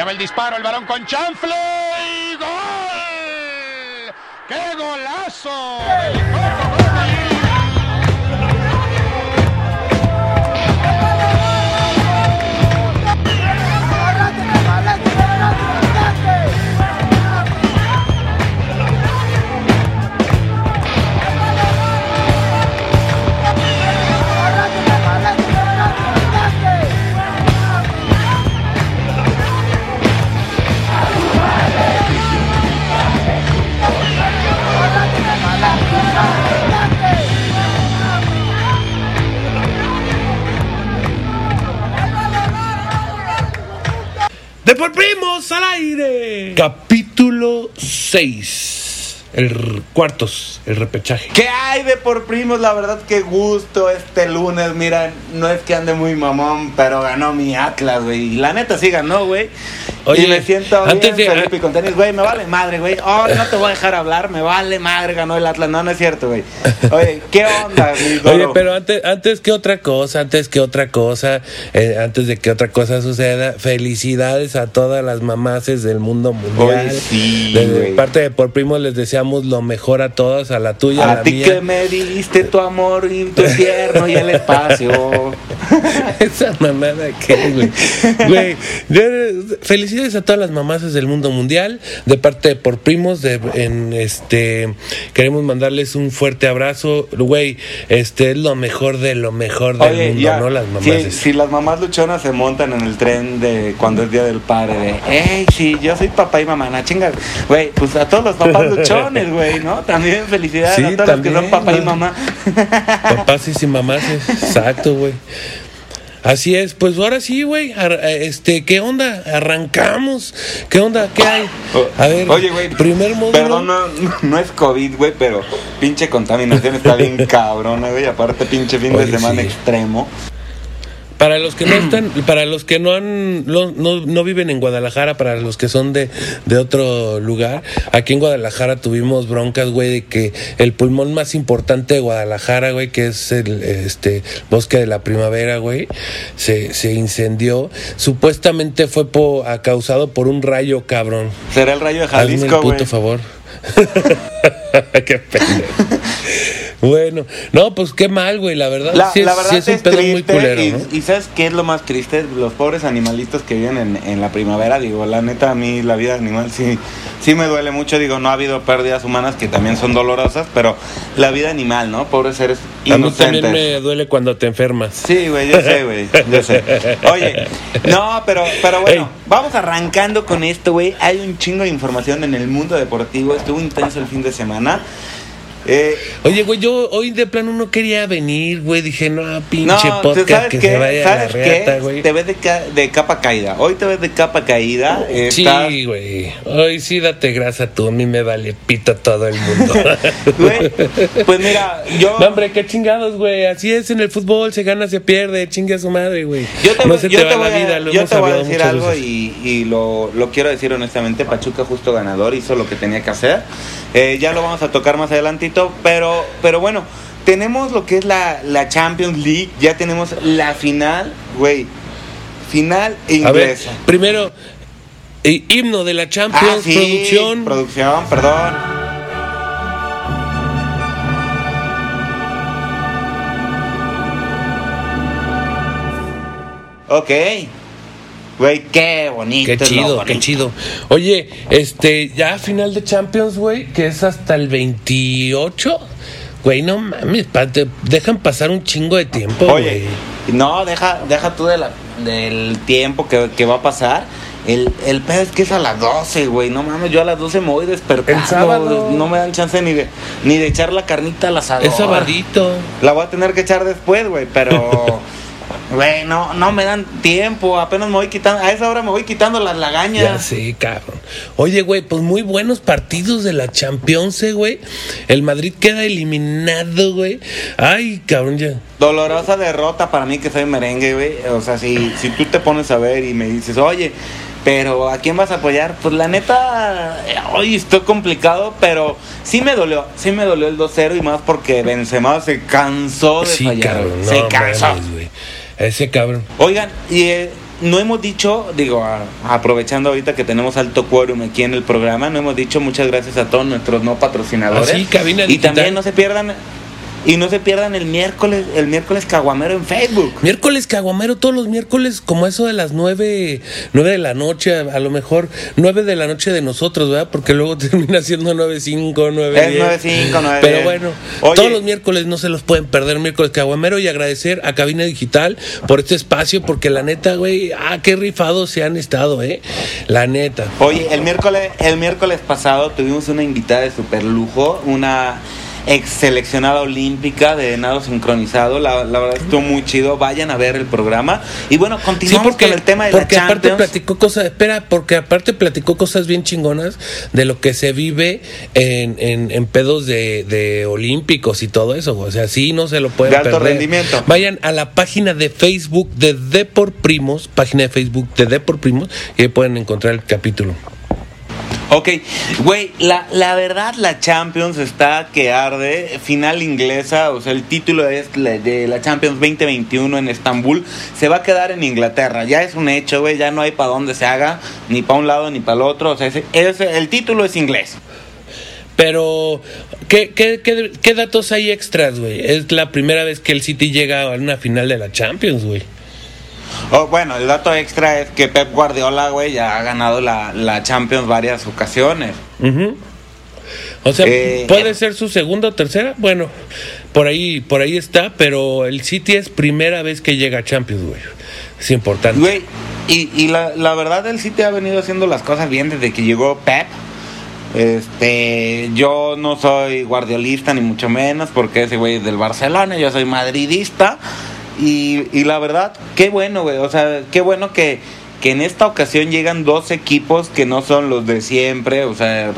Allá va el disparo, el varón con chanfle y gol. ¡Qué golazo! Por primos al aire. Capítulo 6. El cuartos, el repechaje. ¿Qué hay de por primos? La verdad que gusto este lunes. Mira, no es que ande muy mamón, pero ganó mi Atlas, güey. Y la neta sí ganó, güey. Oye, y me siento antes bien, de- Felipe, con tenis, güey. Me vale madre, güey. Oh, no te voy a dejar hablar. Me vale madre, ganó el Atlas. No, no es cierto, güey. Oye, ¿qué onda, mi Oye, pero antes, antes que otra cosa, antes que otra cosa, eh, antes de que otra cosa suceda, felicidades a todas las mamaces del mundo mundial. Oye, sí, de güey. parte de por primos les deseamos lo mejor a todos, a la tuya, a, A la ti mía. que me diste tu amor y tu tierno y el espacio. Esa mamada que es, güey. Güey, yo- felicidades a todas las mamás del mundo mundial. De parte de por primos, de, en este queremos mandarles un fuerte abrazo. Güey, este es lo mejor de lo mejor del Oye, mundo, ya, ¿no? Las mamás. si las mamás luchonas se montan en el tren de cuando es Día del Padre, de, hey, sí, yo soy papá y mamá, na chinga, güey, pues a todos los papás luchones, güey, ¿no? También felicidades Sí, a todos los que también, son papá y mamá. Papás y sin mamás, exacto, güey. Así es, pues ahora sí, güey. Este, ¿qué onda? Arrancamos. ¿Qué onda? ¿Qué hay? A ver, Oye, güey, primer módulo. Perdón, no, no es COVID, güey, pero pinche contaminación está bien cabrona, güey. Aparte, pinche fin Oye, de semana sí. extremo. Para los que no están, para los que no han, no, no, no viven en Guadalajara, para los que son de, de otro lugar, aquí en Guadalajara tuvimos broncas, güey, de que el pulmón más importante de Guadalajara, güey, que es el este bosque de la primavera, güey, se, se incendió. Supuestamente fue po- a- causado por un rayo, cabrón. Será el rayo de Hazme el Jalisco, puto güey. favor. qué pendejo. Bueno, no, pues qué mal, güey, la verdad. La, sí, es- la verdad sí es un pedo triste muy culero, y, ¿no? y ¿sabes qué es lo más triste? Los pobres animalitos que viven en, en la primavera, digo, la neta a mí la vida animal sí, sí me duele mucho, digo, no ha habido pérdidas humanas que también son dolorosas, pero la vida animal, ¿no? Pobres seres A mí también inocentes. me duele cuando te enfermas. Sí, güey, yo sé, güey, yo sé. Oye, no, pero, pero bueno, Ey. vamos arrancando con esto, güey. Hay un chingo de información en el mundo deportivo, estuvo intenso el fin de semana. Eh, Oye, güey, yo hoy de plano no quería venir, güey. Dije, no, pinche No, ¿tú podcast que qué? se vaya a la ¿Sabes reata, qué? güey. Te ves de, ca- de capa caída. Hoy te ves de capa caída. estás- Sí, güey. Hoy sí date grasa tú. A mí me vale pito todo el mundo. Güey, pues mira, yo. No, hombre, qué chingados, güey. Así es en el fútbol. Se gana, se pierde. Chingue a su madre, güey. Yo te, no se yo te te va la a- vida. Lo yo hemos te voy a decir algo y, y lo, lo quiero decir honestamente. Pachuca justo ganador, hizo lo que tenía que hacer. Eh, ya lo vamos a tocar más pero, pero bueno, tenemos lo que es la, la Champions League, ya tenemos la final, güey. Final A ver, inglesa. primero, eh, himno de la Champions, Ah, sí, producción. Producción, perdón. Ok. Güey, qué bonito. Qué chido, bonito. qué chido. Oye, este, ya final de Champions, güey, que es hasta el 28. Güey, no mames, pa- te dejan pasar un chingo de tiempo, Oye, güey. no, deja, deja tú de la, del tiempo que, que va a pasar. El, el pedo es que es a las 12, güey. No mames, yo a las 12 me voy despertando. El sábado. No me dan chance ni de, ni de echar la carnita al asador. Es sabadito. La voy a tener que echar después, güey, pero... Güey, no, no me dan tiempo, apenas me voy quitando, a esa hora me voy quitando las Ya lagañas. sé, cabrón. Oye, güey, pues muy buenos partidos de la Champions, eh, güey. El Madrid queda eliminado, güey. Ay, cabrón, ya. Dolorosa derrota para mí que soy merengue, güey. O sea, si, si tú te pones a ver y me dices, oye, pero ¿a quién vas a apoyar? Pues la neta, hoy estoy complicado, pero sí me dolió, sí me dolió el 2-0 y más porque Benzema se cansó de Sí, fallar, cabrón. se cansó. mames. Ese cabrón. Oigan, y, eh, no hemos dicho, digo, a- aprovechando ahorita que tenemos alto quórum aquí en el programa, no hemos dicho muchas gracias a todos nuestros no patrocinadores. Ah, sí, Cabina y también no se pierdan y no se pierdan el miércoles, el miércoles caguamero en Facebook. Miércoles Caguamero, todos los miércoles, como eso de las nueve, nueve de la noche, a, lo mejor nueve de la noche de nosotros, ¿verdad? Porque luego termina siendo nueve cinco, nueve Es diez. 9.5, 9.10. Pero bueno, Oye. todos los miércoles no se los pueden perder, miércoles Caguamero, y agradecer a Cabina Digital por este espacio, porque la neta, güey, ah, qué rifados se han estado, ¿eh? La neta. Oye, el miércoles, el miércoles pasado tuvimos una invitada de super lujo, una ex seleccionada olímpica de nado sincronizado. La, la verdad estuvo muy chido. Vayan a ver el programa. Y bueno, Sí, continuamos porque, con el tema de porque la aparte Champions. platicó cosas, espera, porque aparte platicó cosas bien chingonas de lo que se vive en, en, en pedos de, de olímpicos y todo eso, o sea, sí no se lo pueden De alto perder. rendimiento. Vayan a la página de Facebook de Depor Primos, página de Facebook de Depor Primos, y ahí pueden encontrar el capítulo. Ok, güey, la, la verdad la Champions está que arde, final inglesa, o sea, el título es la- de la Champions 2021 en Estambul, se va a quedar en Inglaterra, ya es un hecho, güey, ya no hay para dónde se haga, ni para un lado ni para el otro, o sea, ese- ese- el título es inglés. Pero, ¿qué, qué, qué, qué datos hay extras, güey? Es la primera vez que el City llega a una final de la Champions, güey. Oh, bueno, el dato extra es que Pep Guardiola, güey, ya ha ganado la, la Champions varias ocasiones. O sea, Eh, puede ser su segunda o tercera, bueno, por ahí, por ahí está, pero el City es primera vez que llega a Champions, güey. Es importante. Güey, y, y la, la verdad el City ha venido haciendo las cosas bien desde que llegó Pep. Este, yo no soy guardiolista ni mucho menos porque ese güey es del Barcelona, yo soy madridista. Y, y la verdad, qué bueno, güey. O sea, qué bueno que, que en esta ocasión llegan dos equipos que no son los de siempre. O sea,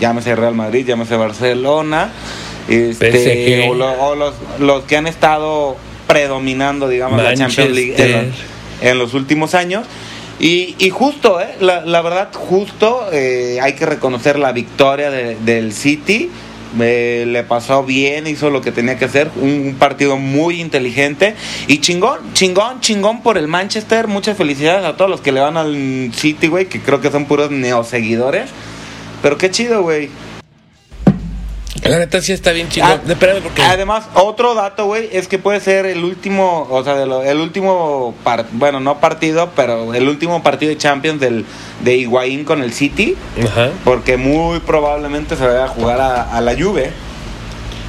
llámese Real Madrid, llámese Barcelona. Este, o, lo- o los, los que han estado predominando, digamos, la Champions League en, Manchester. los- en los últimos años. Y, y justo, eh, la, la verdad, justo eh, hay que reconocer la victoria de- del City. Eh, le pasó bien, hizo lo que tenía que hacer. Un, partido muy inteligente. Y chingón, chingón, chingón por el Manchester. Muchas felicidades a todos los que le van al City, güey, que creo que son puros neoseguidores. Pero qué chido, güey. La neta sí está bien chingón. Ah, Espérame, porque. Además, otro dato, güey, es que puede ser el último, o sea, de lo- el último, par- bueno, no partido, pero el último partido de Champions del, de Higuaín con el City, Ajá. porque muy probablemente se vaya a jugar a, a la Juve.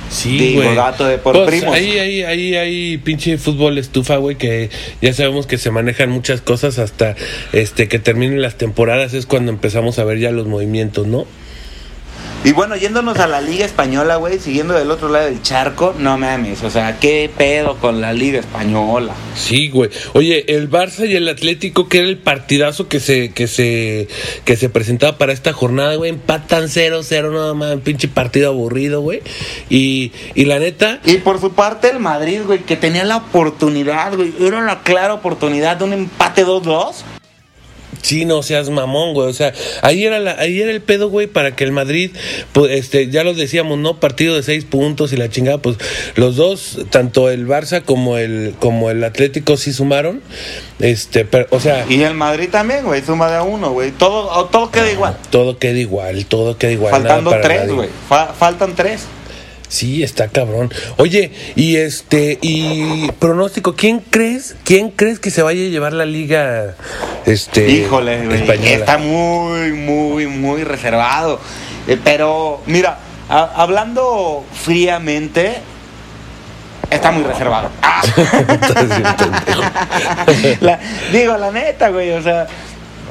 Sí, Digo, güey. dato de por Pues, primos. Ahí, ahí, ahí, ahí, pinche fútbol estufa, güey, que ya sabemos que se manejan muchas cosas hasta este que terminen las temporadas es cuando empezamos a ver ya los movimientos, ¿no? Y bueno, yéndonos a la Liga Española, güey, siguiendo del otro lado del charco, no mames, o sea, qué pedo con la Liga Española. Sí, güey. Oye, el Barça y el Atlético, que era el partidazo que se, que se, que se presentaba para esta jornada, güey, empatan 0-0, nada más, un pinche partido aburrido, güey. Y, y la neta, Y por su parte el Madrid, güey, que tenía la oportunidad, güey, era la clara oportunidad de un empate 2-2. Sí, no seas mamón, güey. O sea, ahí era, la, ahí era el pedo, güey, para que el Madrid, pues, este, ya lo decíamos, ¿no? Partido de seis puntos y la chingada, pues los dos, tanto el Barça como el, como el Atlético sí sumaron. Este, pero, o sea, Y el Madrid también, güey, suma de a uno, güey. Todo, todo queda igual. todo queda igual, todo queda igual. Faltando tres, güey. Fa- faltan tres. Sí, está cabrón. Oye, y este, y pronóstico, ¿quién crees, quién crees que se vaya a llevar la liga, este, Híjole, española? Está muy, muy, muy reservado. Eh, pero, mira, a- hablando fríamente, está muy reservado. Ah. La- digo, la neta, güey, o sea.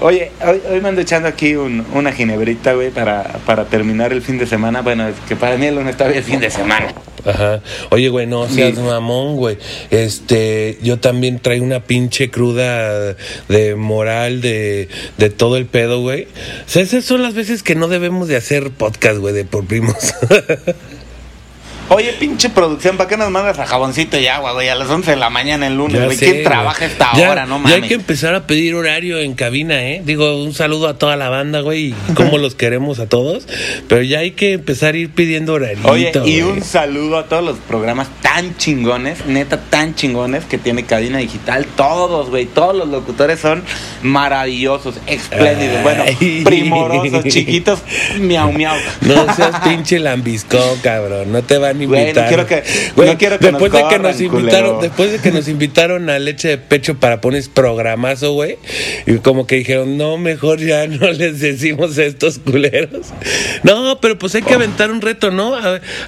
Oye, hoy, hoy me ando echando aquí un- una ginebrita, güey, para, para terminar el fin de semana. Bueno, es que para mí el lunes todavía es fin de semana. Ajá. Oye, güey, no seas Sí. mamón, güey. Este, yo también traigo una pinche cruda de moral de, de todo el pedo, güey. O sea, esas son las veces que no debemos de hacer podcast, güey, de por primos. Oye, pinche producción, ¿para qué nos mandas a jaboncito y agua, güey? A las 11 de la mañana el lunes, Ya güey. sé, ¿Quién güey. trabaja esta Ya- hora? No Ya mames. hay que empezar a pedir horario en cabina, ¿eh? Digo, un saludo a toda la banda, güey, y cómo los queremos a todos. Pero ya hay que empezar a ir pidiendo horario. Oye, y un saludo a todos los programas tan chingones, neta tan chingones que tiene Cabina Digital. Todos, güey, todos los locutores son maravillosos, espléndidos, bueno, primorosos, chiquitos, miau, miau. No seas pinche lambisco, cabrón. No te van Güey, no quiero que- Güey, no quiero que después nos de que nos invitaron, culero. después de que nos invitaron a leche de pecho para poner programazo, güey, y como que dijeron, no, mejor ya no les decimos a estos culeros. No, pero pues hay que aventar un reto, ¿no?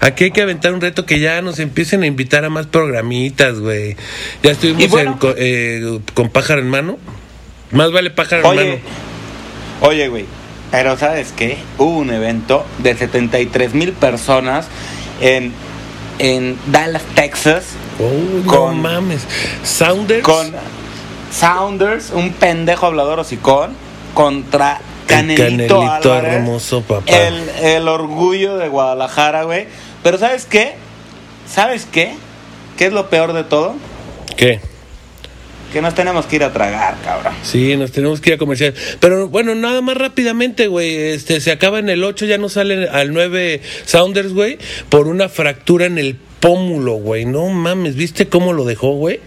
Aquí hay que aventar un reto que ya nos empiecen a invitar a más programitas, güey. Ya estuvimos bueno. en eh, con pájaro en mano. Más vale pájaro en mano. oye, güey, pero ¿sabes qué? Hubo un evento de 73 mil personas en, en Dallas, Texas, Oh, no con- mames. Sounders. con Sounders, un pendejo hablador hocicón, contra El Canelito, Canelito Álvarez, hermoso, papá. El, el orgullo de Guadalajara, güey. Pero ¿sabes qué? ¿Sabes qué? ¿Qué es lo peor de todo? ¿Qué? Que nos tenemos que ir a tragar, cabrón. Sí, nos tenemos que ir a comercial. Pero bueno, nada más rápidamente, güey. Este, se acaba en el 8, ya no sale al 9 Sounders, güey, por una fractura en el pómulo, güey. No mames, ¿viste cómo lo dejó, güey?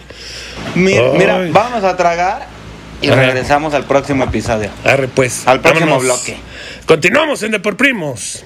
Mira, vamos a tragar y regresamos al próximo episodio. Arre, pues. Al próximo vámonos. bloque. Continuamos en De Por Primos.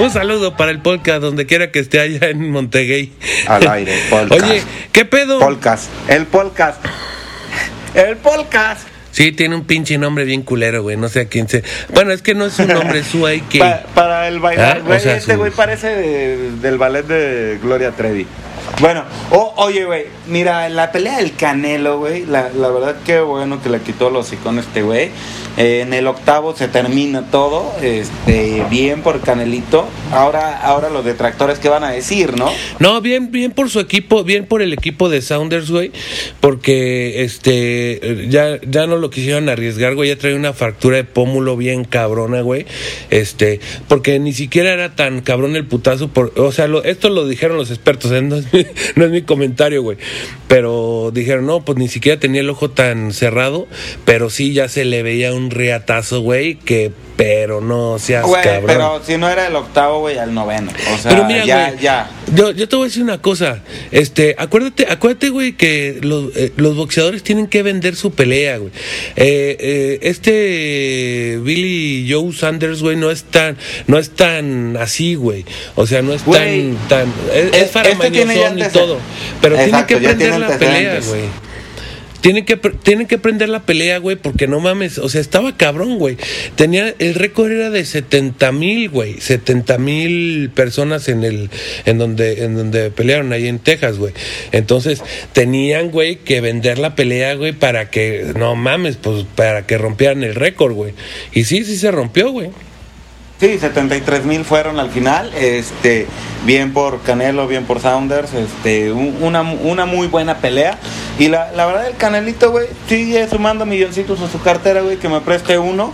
Un saludo para el podcast, donde quiera que esté allá en Monteguey. Al aire, podcast. Oye, ¿qué pedo? Podcast. El podcast. El podcast. Sí, tiene un pinche nombre bien culero, güey. No sé a quién se. Bueno, es que no es un nombre su hay que. Pa- para el bailar, Ah, o güey. sea, este su- güey parece de- del ballet de Gloria Trevi. Bueno, o- oye, güey, mira, la pelea del Canelo, güey, la, la verdad que bueno que le quitó los iconos este güey. Eh, en el octavo se termina todo, este, bien por Canelito. Ahora, ahora los detractores, ¿qué van a decir, no? No, bien, bien por su equipo, bien por el equipo de Sounders, güey, porque este ya, ya no lo quisieron arriesgar, güey, ya trae una fractura de pómulo bien cabrona, güey. Este, porque ni siquiera era tan cabrón el putazo por, o sea, lo- esto lo dijeron los expertos, ¿eh? es mi, no es mi comentario, güey. Pero dijeron, "No, pues ni siquiera tenía el ojo tan cerrado, pero sí ya se le veía un riatazo, güey, que pero no seas Güey, cabrón. pero si no era el octavo, güey, al noveno. O sea, Pero mira, ya, güey, ya. Yo, yo te voy a decir una cosa. Este, acuérdate, acuérdate, güey, que los, eh, los boxeadores tienen que vender su pelea, güey. Eh, eh, este Billy Joe Sanders, güey, no es tan, no es tan así, güey. O sea, no es Güey, tan, tan, es, es faramañosón este tiene y todo. Pero Exacto, tiene que tiene la pelea, güey. Tienen que, tienen que prender la pelea, güey, porque no mames, o sea, estaba cabrón, güey. Tenía, el récord era de 70 mil, güey, 70 mil personas en el, en donde, en donde pelearon ahí en Texas, güey. Entonces, tenían, güey, que vender la pelea, güey, para que, no mames, pues, para que rompieran el récord, güey. Y sí, sí se rompió, güey. Sí, 73 mil fueron al final, este, bien por Canelo, bien por Saunders, este, un- una, una muy buena pelea. Y la, la verdad el Canelito, güey, sigue sumando milloncitos a su cartera, güey, que me preste uno.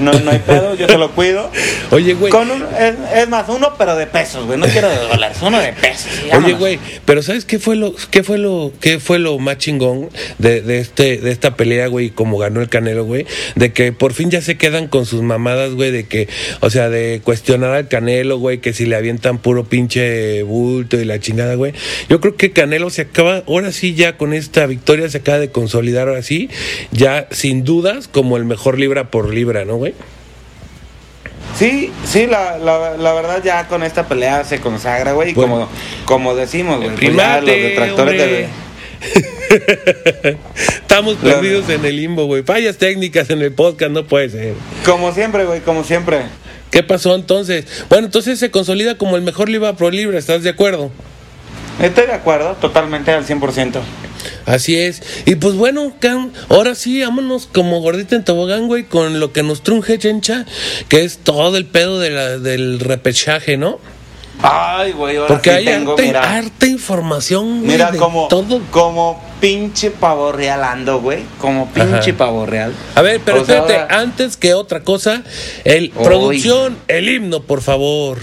No, no hay pedo, yo te lo cuido. Oye, güey. Con un- es, es más, uno, pero de pesos, güey. No quiero de dólares, uno de pesos. Oye, güey, pero ¿sabes qué fue lo qué fue lo qué fue lo más chingón de, de este de esta pelea, güey, como ganó el Canelo, güey? De que por fin ya se quedan con sus mamadas, güey, de que, o sea, de cuestionar al Canelo, güey, que si le avientan puro pinche bulto y la chingada, güey. Yo creo que Canelo se acaba, ahora sí ya con esta victoria se acaba de consolidar ahora sí, ya sin dudas como el mejor libra por libra, ¿no, güey? Sí, sí, la, la, la verdad ya con esta pelea se consagra, güey. Bueno. como, como decimos, güey, pues los detractores de... Estamos perdidos en el limbo, güey. Fallas técnicas en el podcast, no puede ser. Como siempre, güey, como siempre. ¿Qué pasó entonces? Bueno, entonces se consolida como el mejor Libra Pro Libre, ¿estás de acuerdo? Estoy de acuerdo, totalmente al 100%. Así es. Y pues bueno, ahora sí, vámonos como gordita en tobogán, güey, con lo que nos trunje, chencha, que es todo el pedo de la, del repechaje, ¿no? Ay, güey, ahora Porque sí hay tengo, harta, mira. información, güey, Mira de como, todo. como pinche pavo real ando, güey. Como pinche Ajá. pavo real. A ver, pero O sea, espérate, ahora- antes que otra cosa, el producción, el himno, por favor.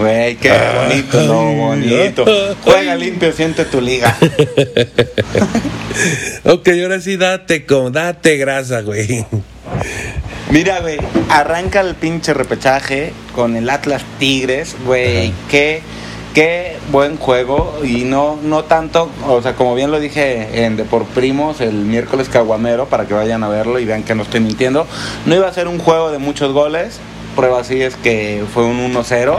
Güey, qué bonito, no, bonito. Juega limpio, siente tu liga. Ok, ahora sí date con, date grasa, güey. Mira, güey, arranca el pinche repechaje con el Atlas Tigres, güey, qué, qué buen juego y no, no tanto, o sea, como bien lo dije en De por Primos el miércoles caguamero para que vayan a verlo y vean que no estoy mintiendo, no iba a ser un juego de muchos goles, prueba así es que fue un 1-0.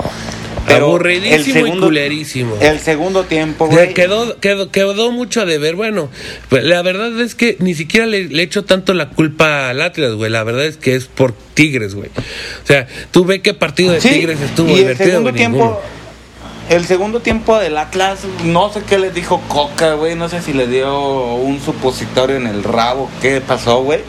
Pero Aburridísimo el segundo, y culerísimo. El segundo tiempo, güey. quedó, quedó, quedó mucho a deber. Bueno, pues, la verdad es que ni siquiera le, le echo tanto la culpa al Atlas, güey. La verdad es que es por Tigres, güey. O sea, tú ve qué partido de Sí, Tigres estuvo y el divertido. segundo tiempo ninguno. el segundo tiempo del Atlas no sé qué les dijo Coca güey no sé si le dio un supositorio en el rabo qué pasó güey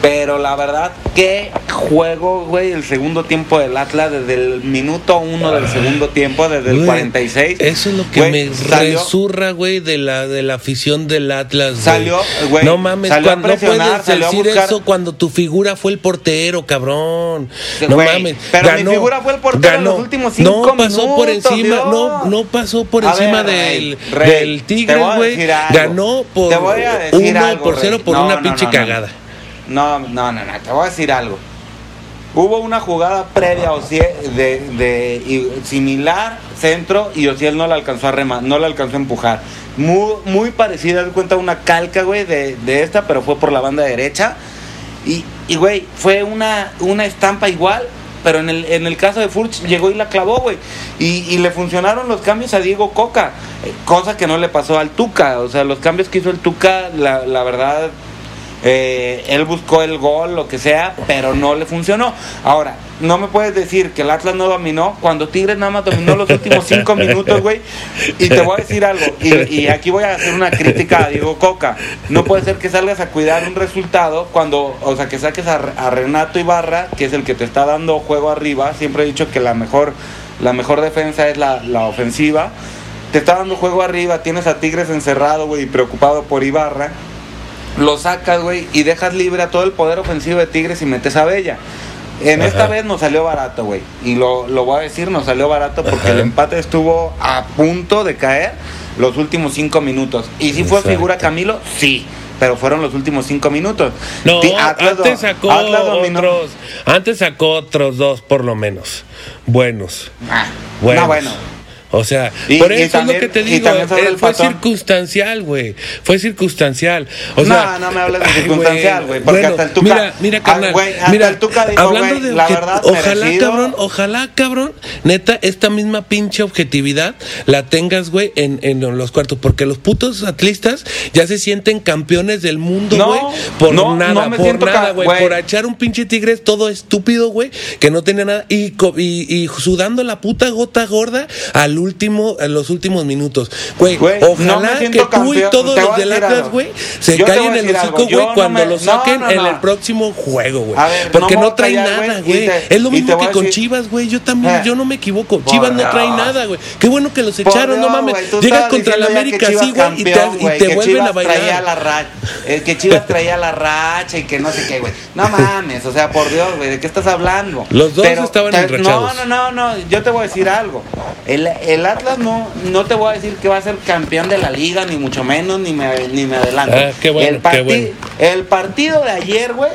pero la verdad qué juego güey el segundo tiempo del Atlas desde el minuto uno del segundo tiempo desde el Güey, 46 Eso es lo que güey, me salió- resurra, güey, de la, de la afición del Atlas. güey. Salió, güey, No mames, salió cuando, no puedes decir buscar- eso cuando tu figura fue el portero, cabrón. No mames. pero mi figura fue el portero en los últimos cinco No pasó por encima, Dios. no, no pasó por A encima ver, del, Rey, del a güey. Ganó por uno por cero por No, una no, pinche cagada. No, no, no, no, te voy a decir algo. Hubo una jugada previa de, de similar centro y Ociel no la alcanzó a rema, no la alcanzó a empujar. Muy, muy parecida, de cuenta una calca, güey, de, de esta, pero fue por la banda derecha. Y, y, güey, fue una, una estampa igual, pero en el, en el caso de Furch llegó y la clavó, güey. Y, y le funcionaron los cambios a Diego Coca, eh, cosa que no le pasó al Tuca. O sea, los cambios que hizo el Tuca, la, la verdad, eh, él buscó el gol, lo que sea, pero no le funcionó. Ahora, no me puedes decir que el Atlas no dominó cuando Tigres nada más dominó los últimos cinco minutos, güey. Y te voy a decir algo, y, aquí voy a hacer una crítica a Diego Coca. No puede ser que salgas a cuidar un resultado cuando, o sea, que saques a, a Renato Ibarra, que es el que te está dando juego arriba. Siempre he dicho que la mejor, la mejor defensa es la, la ofensiva. Te está dando juego arriba, tienes a Tigres encerrado, güey, preocupado por Ibarra lo sacas, güey, y dejas libre a todo el poder ofensivo de Tigres y metes a Bella. En esta vez nos salió barato, güey. Y lo, lo voy a decir, nos salió barato porque Ajá. el empate estuvo a punto de caer los últimos cinco minutos. ¿Y si fue figura Camilo? Sí. Pero fueron los últimos cinco minutos. No, Atlas antes sacó otros, antes sacó otros dos por lo menos, buenos. Ah, Buenos. No, bueno. O sea, Y- por eso también- es lo que te digo, eh, el fue patón. circunstancial, güey. Fue circunstancial. O No, sea, no me hables de circunstancial, güey, porque Bueno, hasta el Tuca- Mira, mira, ah, carnal. güey, hasta mira, el Tuca dijo, hablando de la verdad, ojalá, merecido. cabrón, ojalá, cabrón, neta, esta misma pinche objetividad la tengas, güey, en, en los cuartos, porque los putos atlistas ya se sienten campeones del mundo, No, güey, por no, nada, por nada, güey, por echar un pinche tigres todo estúpido, güey, que no tenía nada, y, co- y, y sudando la puta gota gorda al el último, en los últimos minutos. Güey, no ojalá que tú y todos los a del decir Atlas, algo. güey, se Yo callen el hocico, güey, no cuando me- lo saquen no, en el próximo juego, güey. Porque no callar, nada, güey, Es lo mismo que con decir- Chivas, güey. Yo también, Eh. yo no me equivoco. Por Chivas no trae nada, güey. Qué bueno que los echaron, no mames. Llegas contra ya América así, güey, y te, vuelven a bailar. Traía la racha, eh, que Chivas traía la racha y que no sé qué, güey. No mames, o sea, por Dios, güey, ¿de qué estás hablando? Los dos estaban enrachados. No, no, no, no, yo te voy a decir algo. El, el Atlas no, no te voy a decir que va a ser campeón de la liga, ni mucho menos, ni me, ni me adelanto. Ah, qué bueno, el, qué bueno. el partido de ayer, güey,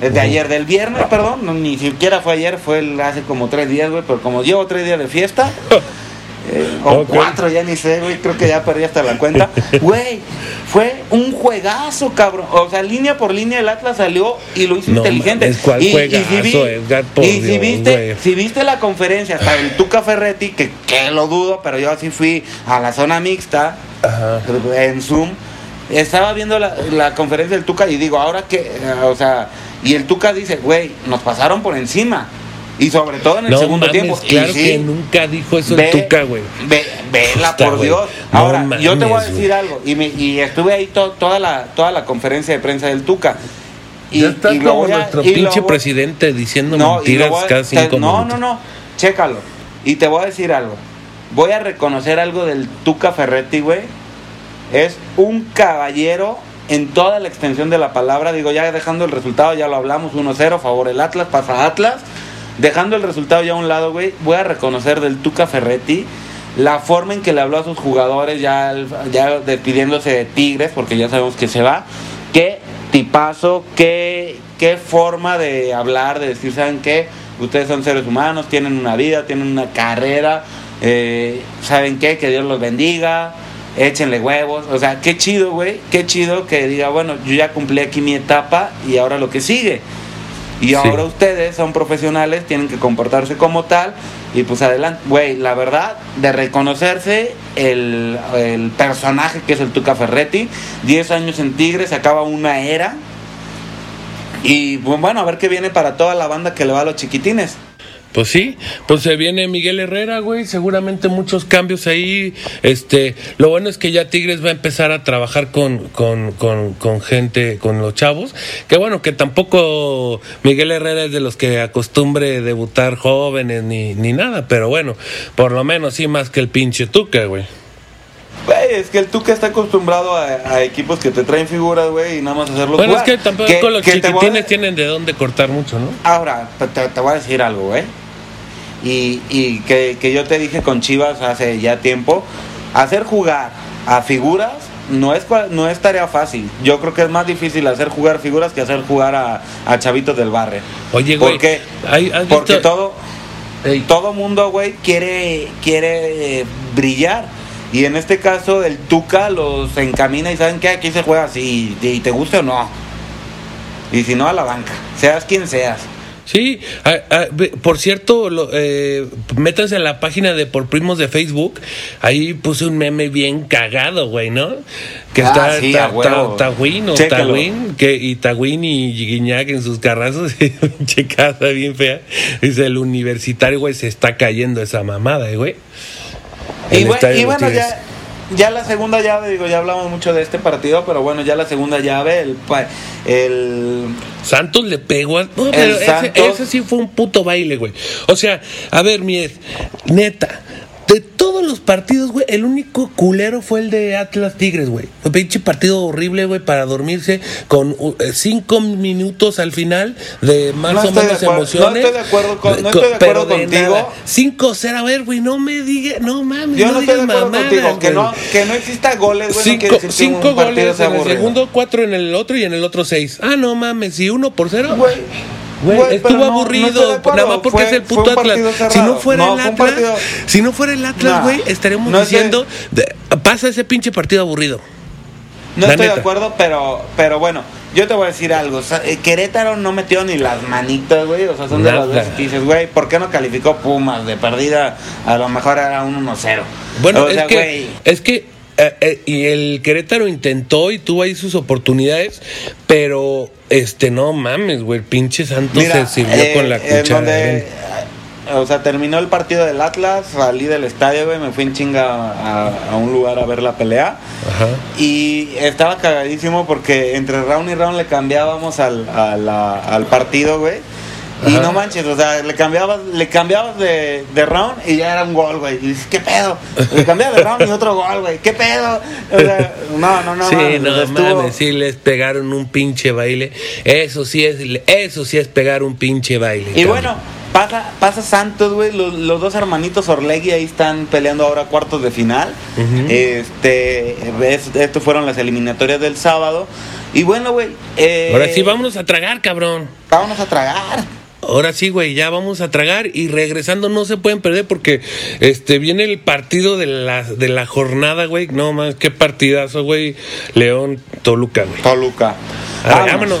el de ayer, del viernes, perdón, no, ni siquiera fue ayer, fue el- hace como tres días, güey, pero como llevo tres días de fiesta, eh, o cuatro, ya ni sé, güey, creo que ya perdí hasta la cuenta. Güey, fue un juegazo, cabrón. O sea, línea por línea el Atlas salió y lo hizo No inteligente. mames, ¿cuál y, juegazo, Edgar? Por y si viste, güey. si viste la conferencia, hasta el Tuca Ferretti, que, que lo dudo, pero yo así fui a la zona mixta, Ajá. en Zoom, estaba viendo la, la conferencia del Tuca y digo, ahora que, o sea, y el Tuca dice, güey, nos pasaron por encima. Y sobre todo en el No segundo mames, tiempo. Y claro sí, que nunca dijo eso Ve- el Tuca, güey. Ve, vela, Puta, por güey. Dios. No Ahora, yo te voy a mames, decir güey. algo. Y, me, y estuve ahí to- toda, la, toda la conferencia de prensa del Tuca. Y, ya está y como a- nuestro y pinche voy- presidente diciendo No, mentiras a- cada te- no, no, no. Chécalo. Y te voy a decir algo. Voy a reconocer algo del Tuca Ferretti, güey. Es un caballero en toda la extensión de la palabra. Digo, ya dejando el resultado, ya lo hablamos, 1-0, favor el Atlas, pasa Atlas. Dejando el resultado ya a un lado, güey, voy a reconocer del Tuca Ferretti la forma en que le habló a sus jugadores, ya, ya despidiéndose de Tigres, porque ya sabemos que se va. Qué tipazo, qué, qué forma de hablar, de decir, ¿saben qué? Ustedes son seres humanos, tienen una vida, tienen una carrera, eh, ¿saben qué? Que Dios los bendiga, échenle huevos. O sea, qué chido, güey, qué chido que diga, bueno, yo ya cumplí aquí mi etapa y ahora lo que sigue. Y Sí. ahora ustedes son profesionales, tienen que comportarse como tal. Y pues adelante, güey, la verdad, de reconocerse el, el personaje que es el Tuca Ferretti. 10 años en Tigres, se acaba una era. Y pues, bueno, a ver qué viene para toda la banda que le va a los chiquitines. Pues sí, pues se viene Miguel Herrera, güey, seguramente muchos cambios ahí. Este, lo bueno es que ya Tigres va a empezar a trabajar con, con, con, con gente, con los chavos. Que bueno, que tampoco Miguel Herrera es de los que acostumbre debutar jóvenes ni, ni nada, pero bueno, por lo menos sí más que el pinche Tuca, güey. Güey, es que el Tuca está acostumbrado a, a equipos que te traen figuras, güey, y nada más hacerlos Bueno, es que tampoco Que- los que te voy a- chiquitines tienen de dónde cortar mucho, ¿no? Ahora, te, te- voy a decir algo, güey. Y, y que, que yo te dije con Chivas hace ya tiempo, hacer jugar a figuras no es, no es tarea fácil. Yo creo que es más difícil hacer jugar figuras que hacer jugar a, a chavitos del barrio. Oye, güey, ¿Por qué? ¿hay- has Porque visto- todo, Ey. todo mundo, güey, quiere, quiere brillar. Y en este caso, el Tuca los encamina y saben que aquí se juega así, y te guste o no. Y si no, a la banca, seas quien seas. Sí, ah, ah, por cierto, lo, eh, métanse a la página de Por Primos de Facebook. Ahí puse un meme bien cagado, güey, ¿no? Que Ah, está sí, ta- ta- Tagüín o. Tagüín, que, y Tagüín y Guiñac en sus carrazos. Pinche casa bien fea. Dice, el universitario, güey, se está cayendo esa mamada, eh, güey. Y, bueno, Tigres. ya, ya la segunda llave, digo, ya hablamos mucho de este partido, pero bueno, ya la segunda llave, el, el Santos le pegó a... No, pero ese, ese sí fue un puto baile, güey. O sea, a ver, Mies, neta, de todos los partidos, güey, el único culero fue el de Atlas Tigres, güey. Un pinche partido horrible, güey, para dormirse con uh, eh, cinco minutos al final de más No o de menos acuerdo- no emociones. estoy de acuerdo con- no estoy de pero acuerdo contigo. nada. 5-0, a ver, güey, no me digas, no mames, yo no, no estoy de acuerdo mamadas, contigo, que no, que no exista goles, güey, Cinco, un goles en el segundo, cuatro en el otro y en el otro seis. Ah, no mames, y uno por cero. Güey, Güey, estuvo no- no aburrido, acuerdo. nada más porque Fue- es el puto Atlas. Si no fuera No, el Atlas, si no fuera el Atlas, Nah, güey, estaremos no es que- diciendo, de- pasa ese pinche partido aburrido. No La estoy neta. de acuerdo, pero, pero bueno, yo te voy a decir algo. o sea, eh, Querétaro no metió ni las manitas, güey. O sea, son de las veces que dices, güey, ¿por qué no calificó Pumas? De perdida, a lo mejor era un 1-0. Bueno, o es que, güey, es que eh, eh, y el Querétaro intentó y tuvo ahí sus oportunidades, pero este no mames, güey, el pinche Santos mira, se sirvió eh, con la en cuchara. donde, ¿eh? o sea, terminó el partido del Atlas, salí del estadio, güey, me fui en chinga a, a un lugar a ver la pelea. Ajá. Y estaba cagadísimo porque entre round y round le cambiábamos al, a la- al partido, güey. Y no manches, o sea, le cambiabas, le cambiabas de, de round y ya era un gol, güey. Y dices, ¿qué pedo? Le cambiabas de round y otro gol, güey. ¿Qué pedo? O sea, no, no, no. sí, mames, no mames, sí les pegaron un pinche baile. Eso sí es, eso sí es pegar un pinche baile. Y cabrón. bueno, pasa, pasa Santos, güey. Los, los dos hermanitos Orlegui ahí están peleando ahora cuartos de final. Ujú. Este, es- estos fueron las eliminatorias del sábado. Y bueno, güey. eh, Ahora sí, vámonos a tragar, cabrón. Vámonos a tragar. Ahora sí, güey, ya vamos a tragar y regresando no se pueden perder porque este viene el partido de la, de la jornada, güey. No más, qué partidazo, güey. León Toluca, güey. Toluca. Vámonos.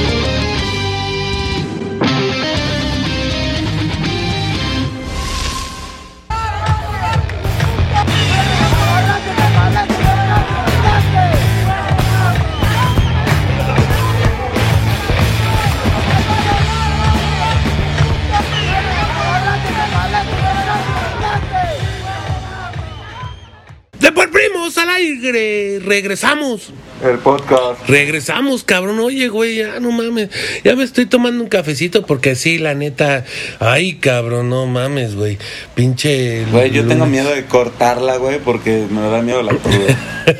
Regresamos. El podcast. Regresamos, cabrón. Oye, güey, ya no mames. Ya me estoy tomando un cafecito porque sí, la neta. Ay, cabrón, no mames, güey. Pinche. Güey, yo tengo miedo de cortarla, güey, porque me da miedo la cruda.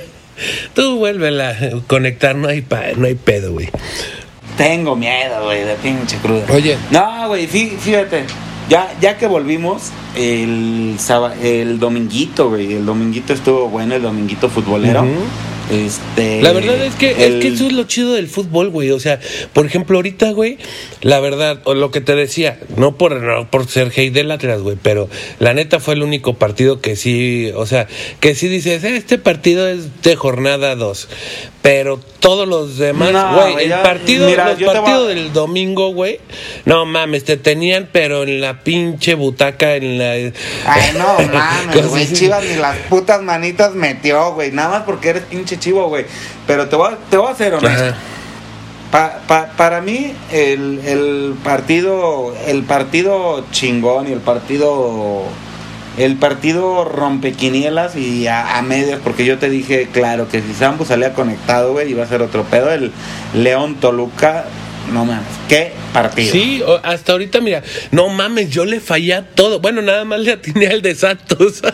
Tú vuélvela a conectar, no hay, pa- no hay pedo, güey. tengo miedo, güey, de pinche cruda. Oye. No, güey, fí- fíjate. Ya, ya que volvimos, el, el dominguito, güey. El dominguito estuvo bueno, el dominguito futbolero. Este. La verdad es que, el- es que eso es lo chido del fútbol, güey. O sea, por ejemplo, ahorita, güey, la verdad, o lo que te decía, no por, no por ser hate del Atlas, güey, pero la neta fue el único partido que sí, o sea, que sí dices, "Eh, este partido es de jornada 2. Pero todos los demás, No, güey, el partido, mira, los a- partidos del domingo, güey, no mames, te tenían, pero en la pinche butaca, en la. Ay, no mames, güey. Chivas ni las putas manitas metió, güey. Nada más porque eres pinche chivo, güey. Pero te voy a, te voy a ser honesto. Ajá. Pa- pa- para mí, el, el partido, el partido chingón y el partido, el partido rompequinielas y a, a medias, porque yo te dije, claro, que si Sambu salía conectado, güey, iba a ser otro pedo. El León Toluca, no mames, qué partido. Sí, hasta ahorita, mira, no mames, yo le fallé a todo. Bueno, nada más le atiné al de Santos.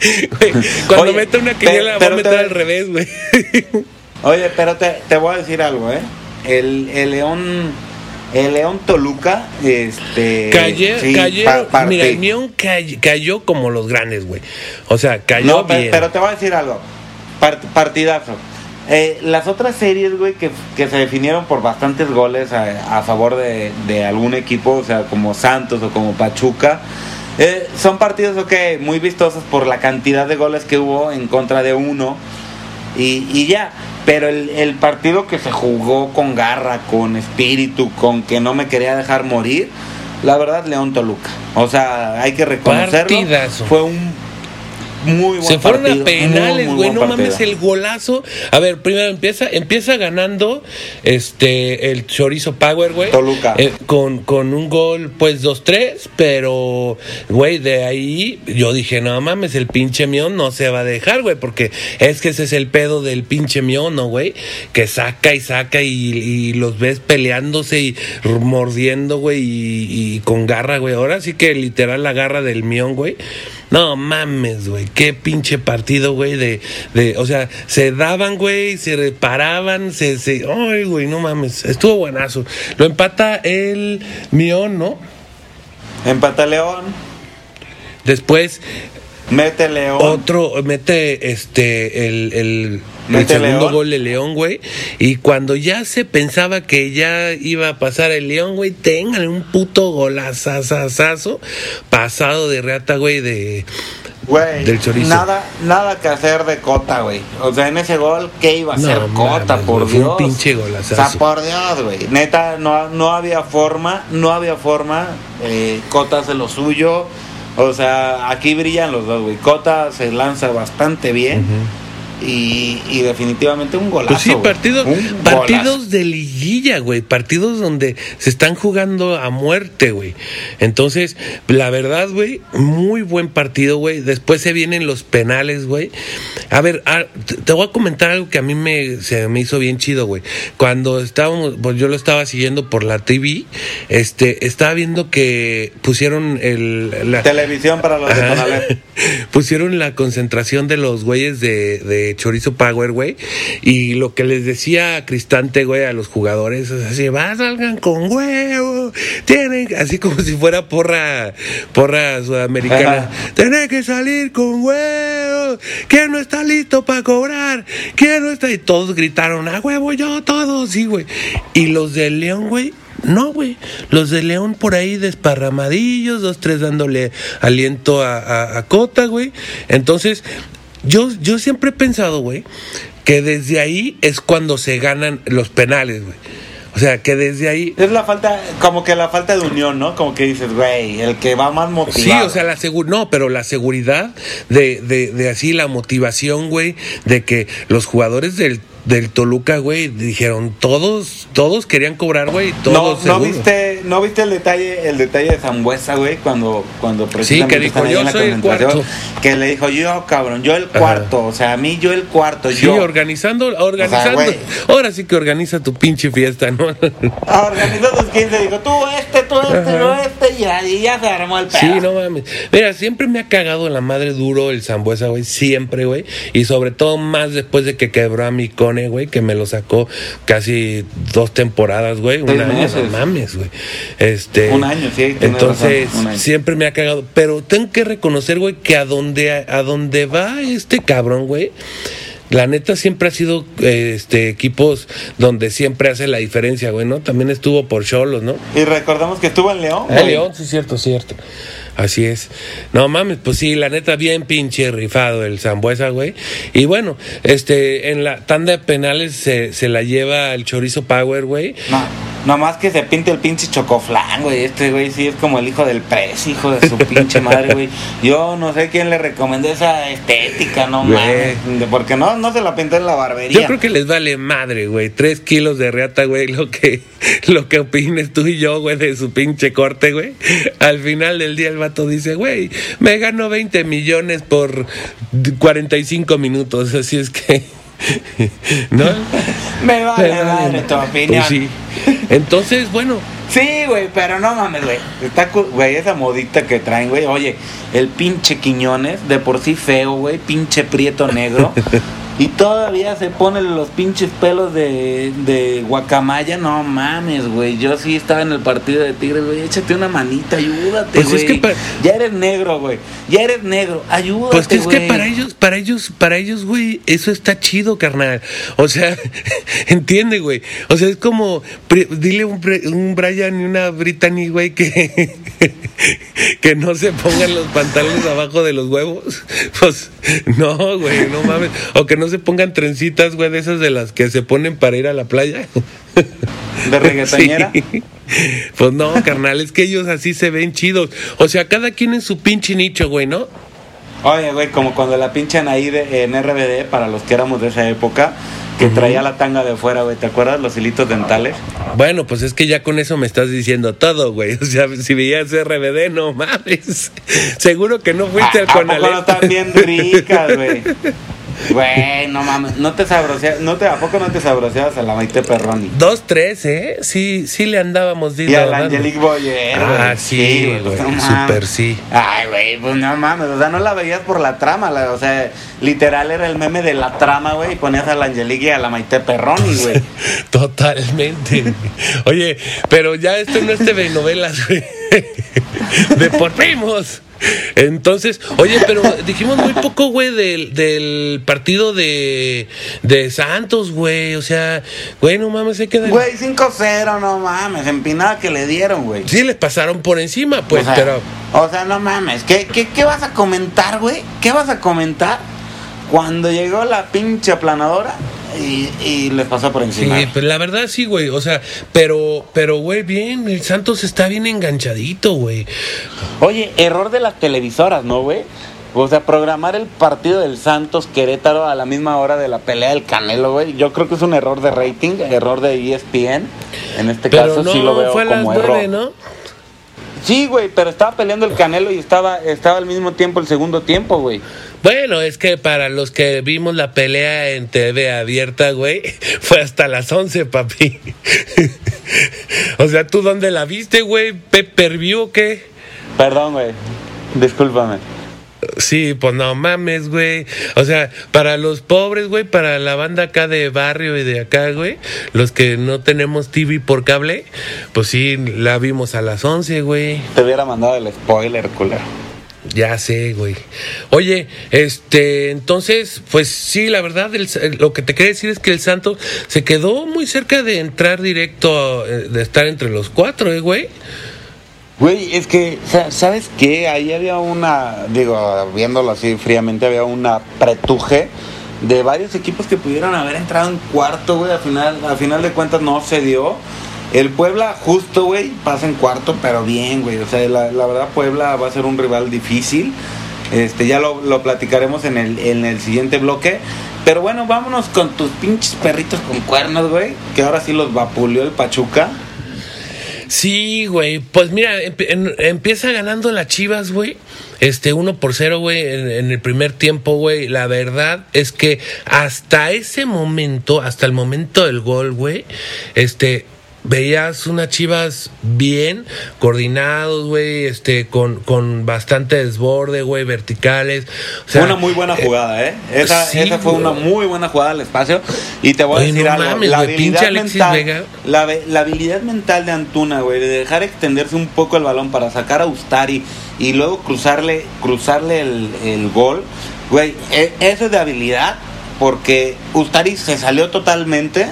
Güey, cuando Oye, meta una quiniela, va pero a te- meter al revés, güey. Oye, pero te, te voy a decir algo, ¿eh? El, el León, el León Toluca, este, Caye- sí, cayeron, pa- parte- mira, el cay- cayó como los grandes, güey. O sea, cayó No, bien. pero te voy a decir algo. Part- partidazo. Eh, las otras series, güey, que, que se definieron por bastantes goles a, a favor de, de algún equipo, o sea, como Santos o como Pachuca, eh, son partidos, ok, muy vistosos por la cantidad de goles que hubo en contra de uno y, y ya. Pero el, el partido que se jugó con garra, con espíritu, con que no me quería dejar morir, la verdad, León Toluca. O sea, hay que reconocerlo. Partidazo. Fue un muy buen Se fueron partido, a penales, güey. No mames, el golazo. A ver, primero empieza, empieza ganando este el Chorizo Power, güey. Toluca. Eh, con, con un gol, pues 2-3. Pero, güey, de ahí yo dije, no mames, el pinche Mion no se va a dejar, güey. Porque es que ese es el pedo del pinche Mion, ¿no, güey? Que saca y saca y, y los ves peleándose y mordiendo, güey. Y, y con garra, güey. Ahora sí que literal la garra del Mion, güey. No mames, güey. Qué pinche partido, güey. De, de, o sea, se daban, güey, se reparaban, se, se. Ay, güey, no mames. Estuvo buenazo. Lo empata el Mion, ¿no? Empata León. Después Mete León. otro, mete este el, el, el Mete segundo León. gol de León, güey. Y cuando ya se pensaba que ya iba a pasar el León, güey, tengan un puto golazazazazo pasado de reata, güey, de. Güey, del chorizo. Nada, nada que hacer de Cota, güey. O sea, en ese gol, ¿qué iba a No hacer Cota? mames, por güey, fue un Dios. pinche O golazazo. sea, por Dios, güey. Neta, no, no había forma, no había forma. Eh, Cota hace lo suyo. O sea, aquí brillan los dos, güey. Se lanza bastante bien. Y, y definitivamente un golazo. Pues sí, partidos, golazo. partidos de liguilla, güey. Partidos donde se están jugando a muerte, güey. Entonces, la verdad, güey, muy buen partido, güey. Después se vienen los penales, güey. A ver, ah, te- voy a comentar algo que a mí me, se me hizo bien chido, güey. Cuando estábamos, pues yo lo estaba siguiendo por la TV, este, estaba viendo que pusieron el... La, Televisión para los de. Pusieron la concentración de los güeyes de, de Chorizo Power, güey. Y lo que les decía Cristante, güey, a los jugadores, es así, va, salgan con huevo. Tienen, así como si fuera porra, porra sudamericana. Tienen que salir con huevo. ¿Quién no está listo para cobrar? ¿Quién no está? Y todos gritaron, a huevo, yo, todos, sí, güey. Y los de León, güey, no, güey. Los de León por ahí desparramadillos, dos, tres dándole aliento a, a- a Cota, güey. Entonces, yo, yo siempre he pensado, güey, que desde ahí es cuando se ganan los penales, güey. O sea, que desde ahí... Es la falta, como que la falta de unión, ¿no? Como que dices, güey, el que va más motivado. Sí, o sea, la segu- no, pero la seguridad de, de, de así, la motivación, güey, de que los jugadores del, del Toluca, güey, dijeron, todos, todos querían cobrar, güey, no, todos no viste, no viste el detalle, el detalle de Zambuesa, güey, cuando, cuando precisamente que dijo, "Yo en la soy el concentración", cuarto. Que le dijo, yo, cabrón, yo el cuarto, o sea, a mí yo el cuarto, Sí, yo. organizando, organizando. Ahora sí que organiza tu pinche fiesta, ¿no? Ah, Organizó sus 15, dijo, tú este, tú este, Ajá. yo este, y ya, y ya se armó el pedo. Sí, no mames. Mira, siempre me ha cagado la madre duro el Zambuesa, güey. Siempre, güey. Y sobre todo más después de que quebró a mi Cone, güey, que me lo sacó casi dos temporadas, güey. Un año, no mames, güey. Este. Un año, sí, Entonces, razón, año. siempre me ha cagado. Pero tengo que reconocer, güey, que a donde, a donde va este cabrón, güey. La neta siempre ha sido eh, este equipos donde siempre hace la diferencia, güey, ¿no? También estuvo por Cholos, ¿no? Y recordamos que estuvo en León, Ah, güey. León, sí, cierto, cierto. Así es. No mames, pues sí, la neta, bien pinche rifado el Zambuesa, güey. Y bueno, este, en la tanda de penales se, se la lleva el Chorizo Power, güey. Nomás que se pinte el pinche chocoflán, güey. Este güey sí es como el hijo del pez, hijo de su pinche madre, güey. Yo no sé quién le recomendó esa estética, no mames. Porque no, no se la pintó en la barbería. Yo creo que les vale madre, güey. Tres kilos de reata, güey. Lo que, lo que opines tú y yo, güey, de su pinche corte, güey. Al final del día el vato dice, güey, me gano 20 millones por 45 minutos. Así es que. ¿No? Me vale Pero, madre tu opinión. Pues sí. Entonces, bueno, Sí, güey, pero no mames, güey. Está, güey, esa modita que traen, güey. Oye, el pinche Quiñones, de por sí feo, güey, pinche prieto negro. y todavía se pone los pinches pelos de, de guacamaya. No mames, güey. Yo sí estaba en el partido de Tigres, güey. Échate una manita, ayúdate, Pues güey. es que pa- Ya eres negro, güey. Ya eres negro, ayúdate, Pues que es que para ellos, para ellos, para ellos, güey, eso está chido, carnal. O sea, entiende, güey. O sea, es como, dile un, un Brian y una Brittany, güey, que, que no se pongan los pantalones abajo de los huevos. Pues, no, güey, no mames. O que no se pongan trencitas, güey, de esas de las que se ponen para ir a la playa. ¿De reggaetonera? Sí. Pues no, carnal, es que ellos así se ven chidos. O sea, cada quien en su pinche nicho, güey, ¿no? Oye, güey, como cuando la pinchan ahí de- en RBD, para los que éramos de esa época, que traía la tanga de fuera, güey. ¿Te acuerdas los hilitos dentales? Bueno, pues es que ya con eso me estás diciendo todo, güey. O sea, si veías RBD, no mames. Seguro que no fuiste ¿A- al ¿a poco Conalep. ricas, güey? Güey, no mames, no te sabroseas, no te, ¿a poco no te sabroseabas a la Maite Perroni? Dos, tres, ¿eh? Sí, sí le andábamos Y dando. a la Angelique Boyer. Ah, sí, güey, güey, no súper sí. Ay, güey, pues no mames, o sea, no la veías por la trama, la- o sea, literal era el meme de la trama, güey, y ponías a la Angelique y a la Maite Perroni, güey. Totalmente. Oye, pero ya esto no es TV novelas, güey. De por primos. Entonces, oye, pero dijimos muy poco, güey, del, del partido de, de Santos, güey. O sea, güey, no mames, se queda. Güey, 5-0, no mames, empinada que le dieron, güey. Sí, les pasaron por encima, pues, o sea, pero. O sea, no mames. ¿Qué, qué, qué vas a comentar, güey? ¿Qué vas a comentar cuando llegó la pinche aplanadora y, y les pasó por Sí, encima? pues la verdad sí, güey. O sea, pero, pero, güey, bien, el Santos está bien enganchadito, güey. Oye, error de las televisoras, ¿no, güey? O sea, programar el partido del Santos Querétaro a la misma hora de la pelea del Canelo, güey. Yo creo que es un error de rating, error de ESPN. En este Pero caso no, sí lo veo fue a las como nueve, error. ¿no? Sí, güey, pero estaba peleando el Canelo y estaba, estaba al mismo tiempo el segundo tiempo, güey. Bueno, es que para los que vimos la pelea en TV abierta, güey, fue hasta las 11, papi. o sea, ¿tú dónde la viste, güey? ¿Pepper view o qué? Perdón, güey. Discúlpame. Sí, pues no mames, güey. O sea, para los pobres, güey, para la banda acá de barrio y de acá, güey, los que no tenemos TV por cable, pues sí, la vimos a las 11, güey. Te hubiera mandado el spoiler, culero. Ya sé, güey. Oye, este, entonces, pues sí, la verdad, el- lo que te quería decir es que el Santos se quedó muy cerca de entrar directo, eh, de estar entre los cuatro, ¿eh, güey? Güey, es que, sa- ¿sabes qué? Ahí había una, digo, viéndolo así fríamente, había una pretuje de varios equipos que pudieron haber entrado en cuarto, güey. Al final, al final de cuentas no se dio. El Puebla, justo, güey, pasa en cuarto, pero bien, güey. O sea, la, la verdad, Puebla va a ser un rival difícil. Este, ya lo, lo platicaremos en el, en el siguiente bloque. Pero bueno, vámonos con tus pinches perritos con cuernos, güey. Que ahora sí los vapuleó el Pachuca. Sí, güey. Pues mira, empieza ganando las Chivas, güey. Este, uno por cero, güey, en, en el primer tiempo, güey. La verdad es que hasta ese momento, hasta el momento del gol, güey, este, veías unas Chivas bien coordinados, güey, este, con, con bastante desborde, güey, verticales. O sea, fue una muy buena eh, jugada, ¿eh? Esa, sí, esa fue una muy buena jugada al espacio. Y te voy a decir no algo. mames, la, habilidad mental, Vega. la, la habilidad mental de Antuna, güey, de dejar extenderse un poco el balón para sacar a Ustari y luego cruzarle, cruzarle el, el gol, güey, e- eso es de habilidad porque Ustari se salió totalmente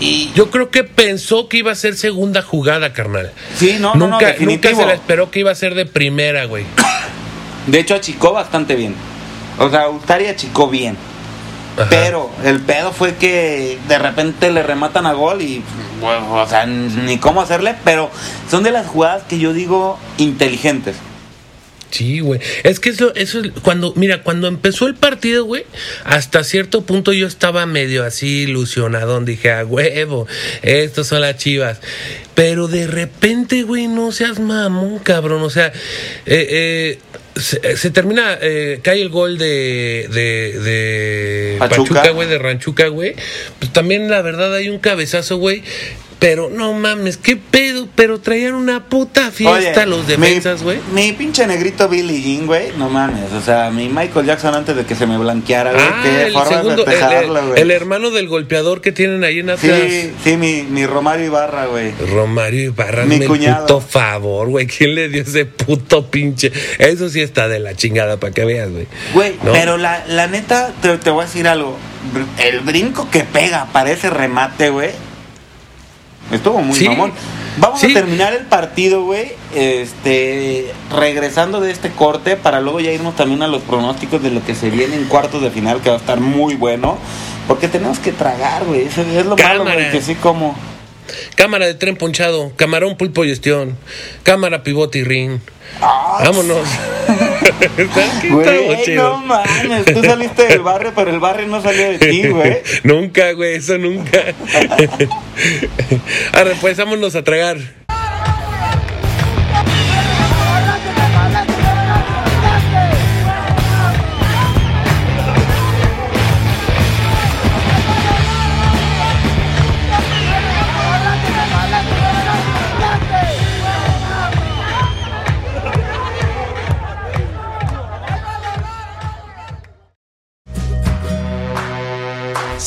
y Yo creo que pensó que iba a ser segunda jugada, carnal. Sí, no, no, no, nunca, nunca se la esperó que iba a ser de primera, güey. de hecho achicó bastante bien. O sea, Ustari achicó bien. Ajá. Pero el pedo fue que de repente le rematan a gol y, bueno, o sea, ni cómo hacerle, pero son de las jugadas que yo digo inteligentes. Sí, güey. Es que eso, eso es cuando, mira, cuando empezó el partido, güey, hasta cierto punto yo estaba medio así ilusionado. Dije, a huevo, estos son las chivas. Pero de repente, güey, no seas mamón, cabrón. O sea, eh, eh, se, se termina, eh, cae el gol de, de, de Pachuca. Pachuca, güey, de Ranchuca, güey. Pues también, la verdad, hay un cabezazo, güey. Pero no mames, qué pedo, pero traían una puta fiesta Oye, los defensas, güey. Mi, pinche negrito Billy Jean, güey, no mames. O sea, mi Michael Jackson antes de que se me blanqueara, güey. Ah, qué el forma segundo, de el, hermano del golpeador que tienen ahí en Atlas. Sí, sí, mi, mi Romario Ibarra, güey. Romario Ibarra, Mi cuñado. puto favor, güey. ¿Quién le dio ese puto pinche? Eso sí está de la chingada para que veas, güey. Güey, ¿No? pero la, la neta, te, te voy a decir algo. El brinco que pega para ese remate, güey. Estuvo muy Sí. mamón. Vamos Sí. a terminar el partido, güey. Este, regresando de este corte para luego ya irnos también a los pronósticos de lo que se viene en cuartos de final, que va a estar muy bueno. Porque tenemos que tragar, güey. Eso es lo malo, Cámara. güey, que sí como. Cámara de tren ponchado, camarón pulpo y gestión, cámara pivote y ring. Ah, Vámonos. Güey, no mames, tú saliste del barrio, pero el barrio no salió de ti, güey. nunca, güey, eso nunca. Ahora, pues vámonos a tragar.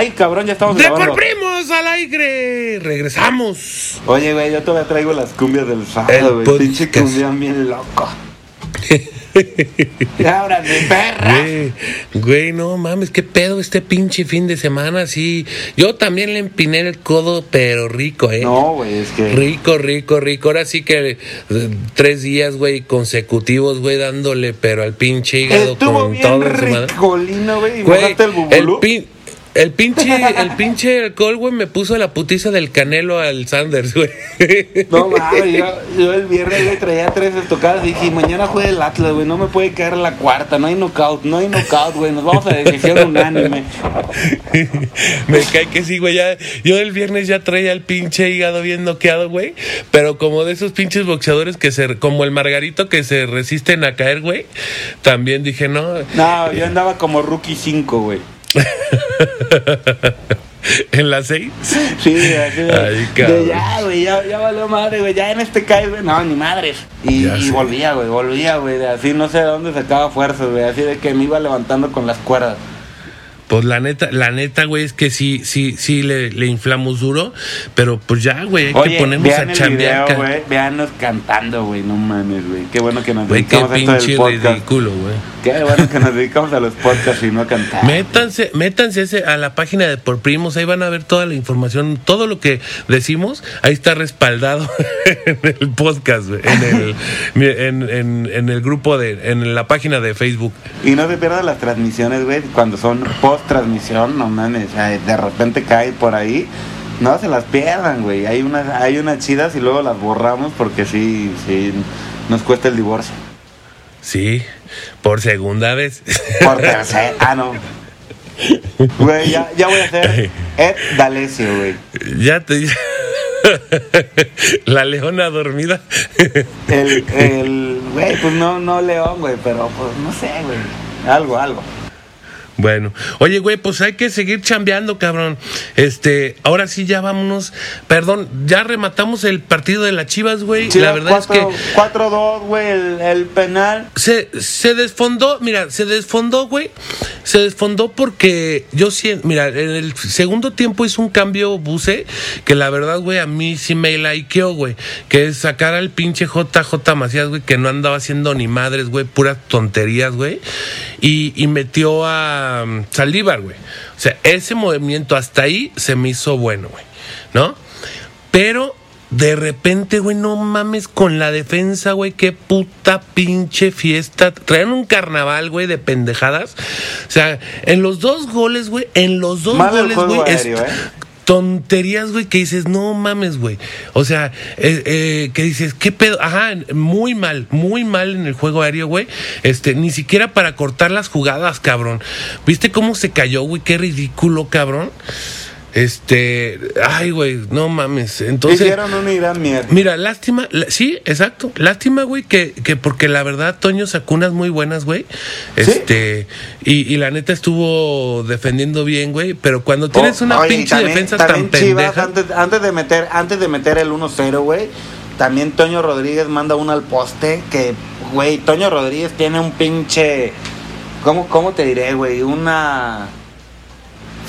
Ay, cabrón, ya estamos grabando. ¡Devolvimos al aire! ¡Regresamos! Oye, güey, yo todavía traigo las cumbias del El sábado, güey. Pinche cumbia bien loco. Ahora de perra. Güey, güey, no mames, qué pedo este pinche fin de semana, sí. Yo también le empiné el codo, pero rico, ¿eh? No, güey, es que. Rico, rico, rico. Ahora sí que eh, tres días, güey, consecutivos, güey, dándole, pero al pinche hígado Estuvo con bien todo ricolino, güey. Y Güey, el el, pin- el pinche, el pinche alcohol, güey, me puso la putiza del canelo al Sanders, güey. No mames, yo, yo el viernes güey, traía tres estocadas y dije, mañana juega el Atlas, güey, no me puede caer la cuarta, no hay knockout, no hay knockout, güey, nos vamos a decisión unánime. Me cae que sí, güey. Ya, yo el viernes ya traía el pinche hígado bien noqueado, güey. Pero como de esos pinches boxeadores que se. Como el Margarito que se resisten a caer, güey. También dije, no. No, yo andaba como rookie 5, güey. en las seis. Sí, así de, Ay, de cabrón. ya, güey, ya, ya valió madre, güey, ya en este güey, no, ni madres. Y, volvía, güey, volvía, güey, de así no sé de dónde sacaba fuerzas, güey, así de que me iba levantando con las cuerdas. Pues la neta, la neta, güey, es que sí, sí, sí le, le inflamos duro. Pero pues ya, güey, hay Oye, que ponernos a chambear. video, güey, veanos cantando, güey, no mames, güey, qué bueno que nos Güey, qué dedicamos a esto del pinche podcast. ridículo, güey. Qué bueno que nos dedicamos a los podcasts y no a cantar. Métanse, métanse ese- a la página de Por Primos, ahí van a ver toda la información, todo lo que decimos, ahí está respaldado en el podcast, güey, en el, en, en- en el grupo de, en la página de Facebook. Y no se pierdan las transmisiones, güey, cuando son post transmisión, no mames, de repente cae por ahí. No se las pierdan, güey. Hay unas, hay unas chidas y luego las borramos porque sí, sí, nos cuesta el divorcio. Sí, por segunda vez. Por tercer, ah, no. Güey, ya, ya voy a hacer Ed D'Alessio, güey. ya te... la leona dormida. El, el, güey, pues no, no León, güey, pero pues no sé, güey. Algo, algo. Bueno, oye, güey, pues hay que seguir chambeando, cabrón. Este, ahora sí ya vámonos. Perdón, ya rematamos el partido de las Chivas, güey. la verdad es que 4-2, güey, el, el penal. se, se desfondó, mira, se desfondó, güey. Se desfondó porque yo siento, mira, en el segundo tiempo hizo un cambio Buse que la verdad, güey, a mí sí me likeó, güey. Que es sacar al pinche JJ Macías, güey, que no andaba haciendo ni madres, güey, puras tonterías, güey. Y, y metió a um, Saldívar, güey. O sea, ese movimiento hasta ahí se me hizo bueno, güey. ¿No? Pero de repente, güey, no mames con la defensa, güey, qué puta pinche fiesta. Traían un carnaval, güey, de pendejadas. O sea, en los dos goles, güey, en los dos goles, güey, aéreo, ¿eh? Tonterías, güey, que dices, no mames, güey. O sea, eh, eh, que dices, ¿qué pedo? Ajá, muy mal, muy mal en el juego aéreo, güey. Este, ni siquiera para cortar las jugadas, cabrón. ¿Viste cómo se cayó, güey? Qué ridículo, cabrón. Este, ay, güey, no mames. Entonces, Hicieron una gran mierda. Mira, lástima, sí, exacto. Lástima, güey, que, que porque la verdad Toño sacó unas muy buenas, güey. Este, y, y la neta estuvo defendiendo bien, güey. Pero cuando tienes Oh, una oye, y pinche también- defensa también tan Chivas, pendeja. antes, antes de meter, antes de meter el 1-0, güey, también Toño Rodríguez manda uno al poste que, güey, Toño Rodríguez tiene un pinche, ¿cómo, cómo te diré, güey? Una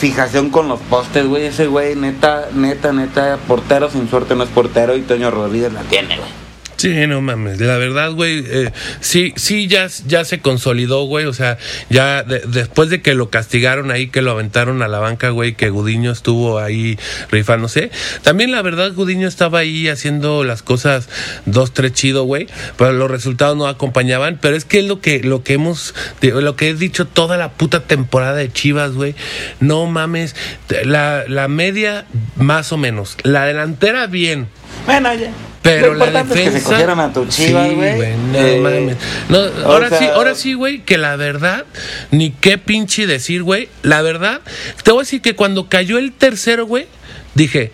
fijación con los postes, güey. Ese güey, neta, neta, neta, portero sin suerte no es portero y Toño Rodríguez la tiene, güey. Sí, no mames, la verdad, güey, eh, sí, sí, ya, ya se consolidó, güey, o sea, ya de- después de que lo castigaron ahí, que lo aventaron a la banca, güey, que Gudiño estuvo ahí rifándose, también la verdad Gudiño estaba ahí haciendo las cosas dos, tres chido, güey, pero los resultados no acompañaban, pero es que es lo que, lo que hemos, lo que he dicho toda la puta temporada de Chivas, güey, no mames, la, la media más o menos, la delantera bien, Bueno, ya. pero Lo la defensa. es que se cogieron a tu chivas, Sí, güey. no Eh, mames. No, o ahora sea- sí, ahora sí, güey, que la verdad, ni qué pinche decir, güey. La verdad, te voy a decir que cuando cayó el tercero, güey, dije,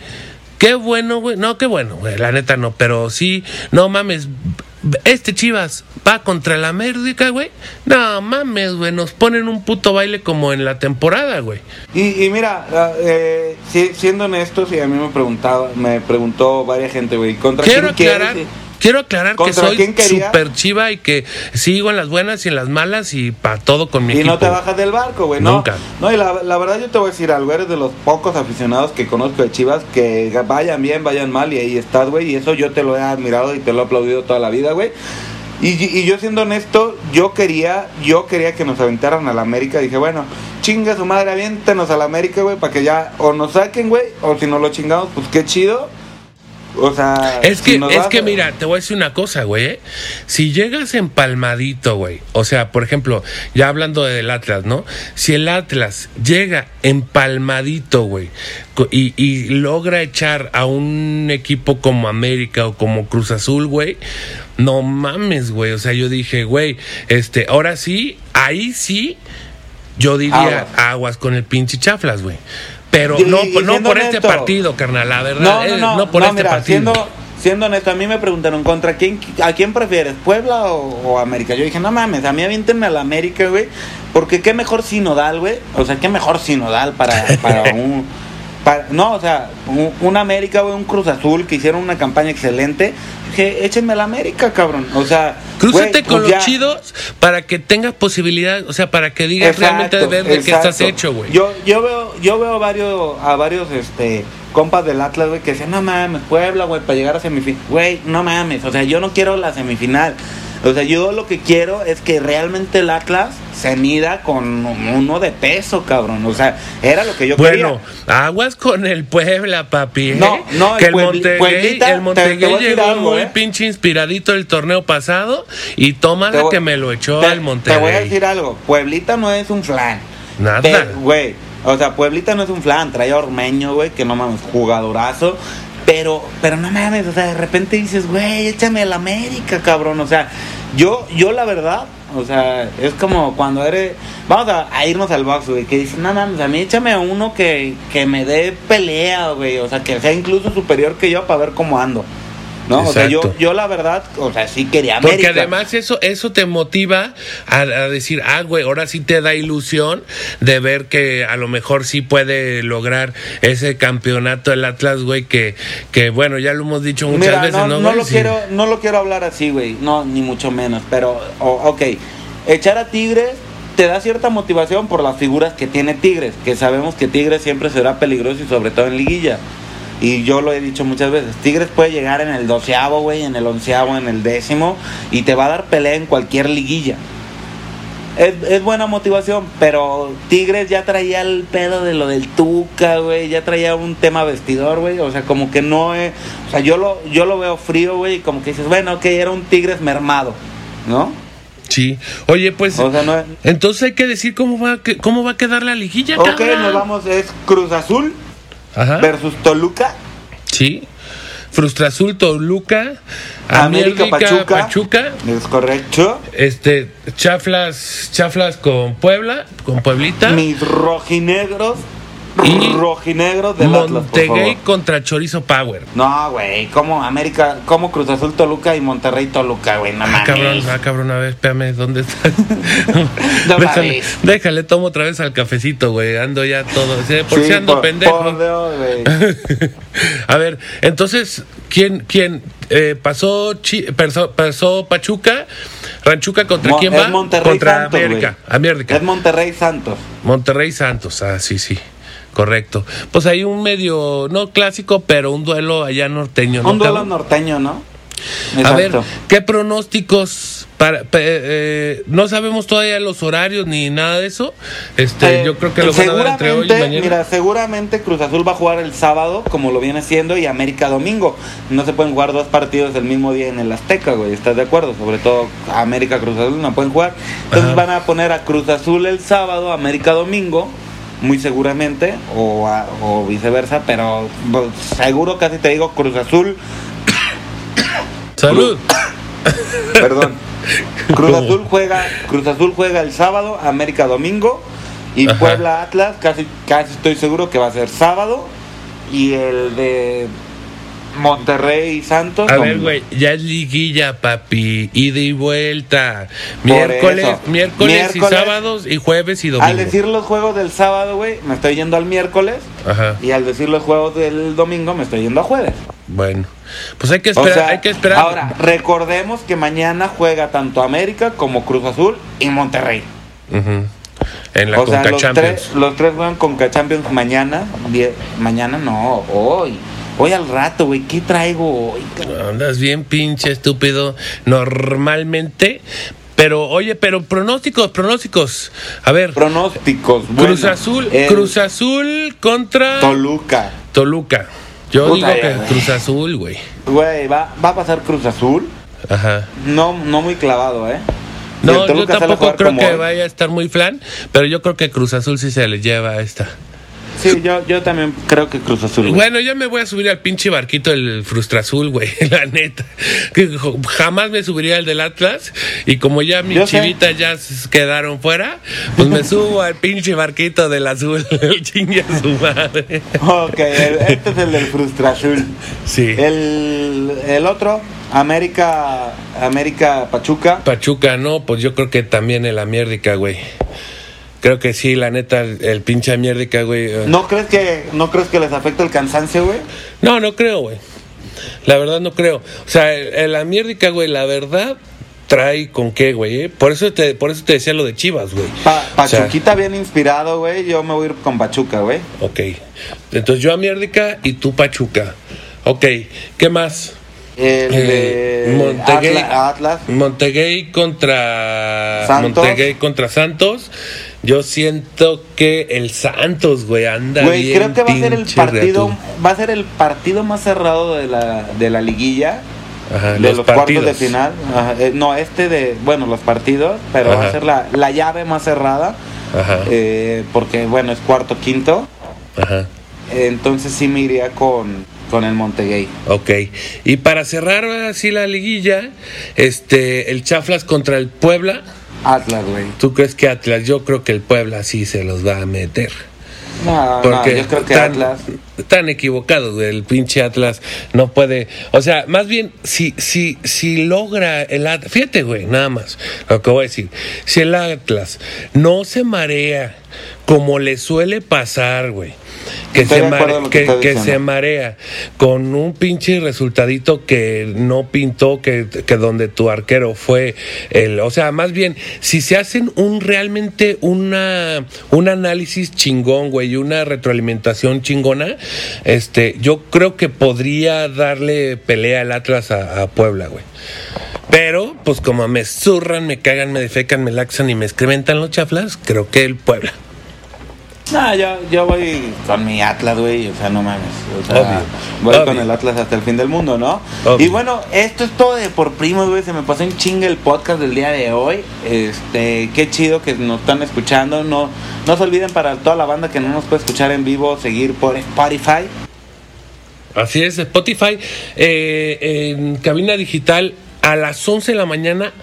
qué bueno, güey. No, qué bueno, güey. La neta no, pero sí, no mames. Este Chivas va contra el América, güey. No mames, güey. Nos ponen un puto baile como en la temporada, güey. Y, y mira, eh, si- siendo honestos, y a mí me preguntaba, me preguntó varias gente, güey, ¿contra Quiero quién aclarar? Quiero aclarar que ¿Contra soy super chiva y que sigo en las buenas y en las malas y para todo con mi Y equipo. no te bajas del barco, güey. No, Nunca. no y la, la verdad yo te voy a decir algo, eres de los pocos aficionados que conozco de Chivas que vayan bien, vayan mal y ahí estás, güey. Y eso yo te lo he admirado y te lo he aplaudido toda la vida, güey. Y, y yo siendo honesto, yo quería, yo quería que nos aventaran a la América. Dije, bueno, chinga su madre, aviéntenos a la América, güey, para que ya o nos saquen, güey, o si no lo chingamos, pues qué chido. O sea, Es que, es que a- mira, te voy a decir una cosa, güey. ¿eh? Si llegas empalmadito, güey. O sea, por ejemplo, ya hablando del Atlas, ¿no? Si el Atlas llega empalmadito, güey, y logra echar a un equipo como América o como Cruz Azul, güey, no mames, güey. O sea, yo dije, güey, este, ahora sí, ahí sí, yo diría Aguas. aguas, con el pinche chaflas, güey. Pero Y- no, y no por este partido, carnal, la verdad. No, eh, no, no, no por no, este mira, partido. Siendo, siendo honesto, a mí me preguntaron, ¿contra quién, a quién prefieres, Puebla o, o América? Yo dije, no mames, a mí aviéntenme a la América, güey, porque qué mejor sinodal, güey, o sea, qué mejor sinodal para, para un... para- no, o sea, un, un América, güey, un Cruz Azul que hicieron una campaña excelente. Dije, échenme la América, cabrón. O sea, Crúzate güey, con pues los ya- chidos para que tengas posibilidad, o sea, para que digas realmente de ver de qué exacto. estás hecho, güey. Yo, yo veo, yo veo varios, a varios este compas del Atlas, güey, que decían, no mames, Puebla, güey, para llegar a semifinal. Güey, no mames, o sea, yo no quiero la semifinal. O sea, yo lo que quiero es que realmente el Atlas se mida con uno de peso, cabrón. O sea, era lo que yo Bueno, quería. aguas con el Puebla, papi. ¿eh? No, no, que el Monteguey, Pueblita, el Monteguey te- te llegó algo, muy ¿eh? pinche inspiradito el torneo pasado y toma la que me lo echó te, el Monterrey. Te voy a decir algo, Pueblita no es un flan. Nada. Güey, o sea, Pueblita no es un flan, trae a Ormeño, güey, que no mames, jugadorazo. Pero, pero no mames, o sea, de repente dices, güey, échame el América, cabrón. O sea, yo, yo la verdad, o sea, es como cuando eres. Vamos a, a irnos al box, güey, que dices, no mames, a mí échame a uno que, que me dé pelea, güey. O sea, que sea incluso superior que yo para ver cómo ando. ¿No? O sea, yo, yo la verdad, o sea, sí quería América. Porque además eso, eso te motiva a, a decir, ah, güey, ahora sí te da ilusión de ver que a lo mejor sí puede lograr ese campeonato el Atlas, güey, que, que bueno, ya lo hemos dicho muchas Mira, veces, no, ¿no? lo Sí. quiero, no lo quiero hablar así, güey. No, ni mucho menos. Pero, o- ok, echar a Tigres te da cierta motivación por las figuras que tiene Tigres, que sabemos que Tigres siempre será peligroso y sobre todo en liguilla. Y yo lo he dicho muchas veces, Tigres puede llegar en el doceavo, güey, en el onceavo, en el décimo, y te va a dar pelea en cualquier liguilla. Es, es buena motivación, pero Tigres ya traía el pedo de lo del Tuca, güey, ya traía un tema vestidor, güey, o sea, como que no es, o sea, yo lo, yo lo veo frío, güey, y como que dices, bueno, ok, era un Tigres mermado, ¿no? Sí. Oye, pues, O sea, no es... entonces hay que decir cómo va, a que- cómo va a quedar la liguilla, Ok, cabrón. nos vamos, es Cruz Azul Ajá. versus Toluca, Sí. Frustra Azul, Toluca, América, América, Pachuca. Pachuca. es correcto, Este, Chaflas, Chaflas con Puebla, con Pueblita. mis rojinegros, Y rojinegros del Atlas, Monteguey favor. contra Chorizo Power. No, güey, como América, como Cruz Azul Toluca y Monterrey Toluca, güey, no Ah, mames. cabrón, ah, cabrón, a ver, espérame, ¿dónde está? No déjale, déjale, tomo otra vez al cafecito, güey. Ando ya todo. sí, Por si Sí, ando por- pendejo. por Dios, a ver, entonces, ¿quién, quién eh, pasó, Chi- pasó, pasó Pachuca? ¿Ranchuca contra Mo- quién va? Monterrey contra Santos, América. América. Es Monterrey Santos. Monterrey Santos, ah, sí, sí. Correcto. Pues hay un medio, no clásico, pero un duelo allá norteño, ¿no? Un duelo norteño, ¿no? A ver. ¿qué pronósticos para eh, no sabemos todavía los horarios ni nada de eso? Este, Eh, yo creo que lo van a dar entre hoy y mañana. Mira, seguramente Cruz Azul va a jugar el sábado, como lo viene haciendo, y América domingo. No se pueden jugar dos partidos el mismo día en el Azteca, güey. ¿Estás de acuerdo? Sobre todo América Cruz Azul no pueden jugar. Entonces Ajá. van a poner a Cruz Azul el sábado, América domingo. Muy seguramente, o, a- o viceversa, pero pues, seguro casi te digo Cruz Azul Salud. Perdón. Cruz Azul juega, Cruz Azul juega el sábado, América domingo y Ajá. Puebla Atlas, casi casi estoy seguro que va a ser sábado y el de Monterrey y Santos. A ver, güey, ya es liguilla, papi. Ida y vuelta. Miércoles, miércoles, y sábados y jueves y domingo. Al decir los juegos del sábado, güey, me estoy yendo al miércoles Ajá. y al decir los juegos del domingo me estoy yendo a jueves. Bueno. Pues hay que O esperar, sea, hay que esperar. Ahora, recordemos que mañana juega tanto América como Cruz Azul y Monterrey. En la o sea, Conca los Champions. tres, los tres juegan Conca Champions mañana. die- mañana no, hoy. Hoy al rato, güey. ¿Qué traigo hoy? Andas bien pinche estúpido normalmente. Pero, oye, pero pronósticos, pronósticos. A ver, Pronósticos. Cruz bueno, Azul, el Cruz Azul contra Toluca. Toluca. Yo Puta digo ya, que güey. Cruz Azul, güey. Güey, va, va a pasar Cruz Azul. Ajá. No, no muy clavado, ¿eh? No, yo tampoco creo que hoy- vaya a estar muy flan, pero yo creo que Cruz Azul sí se le lleva a esta. Sí, yo, yo también creo que Cruz Azul. güey. Bueno, ya me voy a subir al pinche barquito del Frustra Azul, güey, la neta. Jamás me subiría al del Atlas y como ya mis Yo sé. chivitas ya quedaron fuera, pues me subo al pinche barquito del azul, el chingue a su madre. Ok, el- este es el del Frustra Azul. Sí. El, el otro, América, América Pachuca. Pachuca, no, pues yo creo que también el Amiérdica, güey. Creo que sí, la neta, el, pinche Amiérdica, güey. eh. ¿No crees que, no crees que les afecta el cansancio, güey? No, no creo, güey. La verdad no creo. O sea, el, el Amiérdica, güey, la verdad trae con qué, güey. eh? Por eso te por eso te decía lo de Chivas, güey. Pa- O sea, Pachuquita bien inspirado, güey. Yo me voy a ir con Pachuca, güey. ok. Entonces yo Amiérdica y tú Pachuca. Ok. ¿Qué más? El Eh, Montegay. Atlas. Montegay contra Santos. Montegay contra Santos. Yo siento que el Santos, güey, anda Güey, bien creo que va a ser el partido, va a ser el partido más cerrado de la, de la liguilla. Ajá, de los los, cuartos de final. Ajá, eh, no, este de, bueno, los partidos, pero va a ser la, la llave más cerrada. Ajá. eh, porque, bueno, es cuarto, quinto. Ajá. Entonces sí me iría con, con el Montegay. Ok. Y para cerrar así la liguilla, este, el Chaflas contra el Puebla. Atlas, güey. ¿Tú crees que Atlas? Yo creo que el Puebla sí se los va a meter. No, Porque no, yo creo que están, Atlas. están equivocados, güey. El pinche Atlas no puede. O sea, más bien, si, si, si logra el Atlas. Fíjate, güey, nada más lo que voy a decir. Si el Atlas no se marea como le suele pasar, güey. Que, se, mare- que se marea con un pinche resultadito que no pintó, que, que donde tu arquero fue el. O sea, más bien, si se hacen un realmente una, un análisis chingón, güey, y una retroalimentación chingona, este, yo creo que podría darle pelea al Atlas a, a Puebla, güey. Pero, pues como me zurran, me cagan, me defecan, me laxan y me excrementan los chaflas, creo que el Puebla. No, yo, yo voy con mi Atlas, güey. O sea, no mames. O sea, Obvio, voy obvio. con el Atlas hasta el fin del mundo, ¿no? Obvio. Y bueno, esto es todo de por primos, güey. Se me pasó en chinga el podcast del día de hoy. Este, qué chido que nos están escuchando. No, no se olviden para toda la banda que no nos puede escuchar en vivo, seguir por Spotify. Así es, Spotify, eh, en cabina digital a las 11 de la mañana,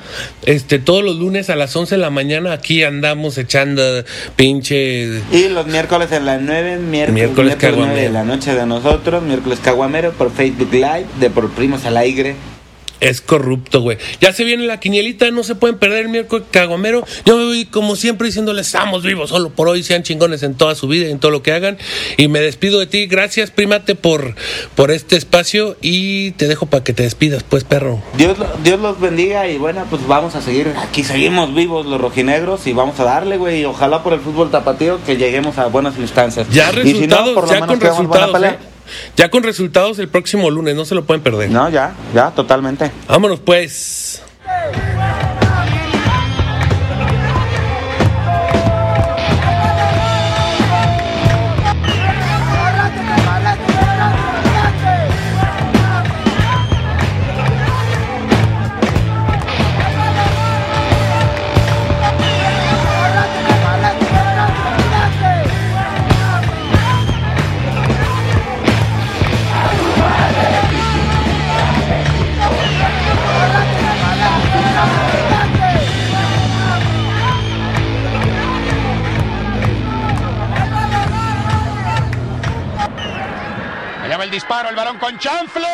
este, todos los lunes a las 11 de la mañana aquí andamos echando pinche... Y los miércoles en las 9, miércoles, Miércoles miércoles 9 caguamero. de la noche de nosotros, miércoles caguamero por Facebook Live, de por primos al aire. Es corrupto, güey. Ya se viene la quinielita, no se pueden perder el miércoles caguamero. Yo me voy como siempre diciéndoles, estamos vivos solo por hoy, sean chingones en toda su vida y en todo lo que hagan. Y me despido de ti. Gracias, primate, por, por este espacio y te dejo para que te despidas, pues, perro. Dios, Dios los bendiga y bueno, pues vamos a seguir, aquí seguimos vivos los rojinegros y vamos a darle, güey, y ojalá por el fútbol tapatío que lleguemos a buenas instancias. Ya Y si no, resultados, por lo ya menos con resultados. Ya con resultados el próximo lunes, no se lo pueden perder. No, ya, ya, totalmente. Vámonos pues. Disparo, el balón con chanfle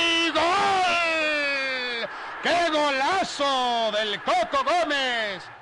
y gol. ¡Qué golazo del Coco Gómez!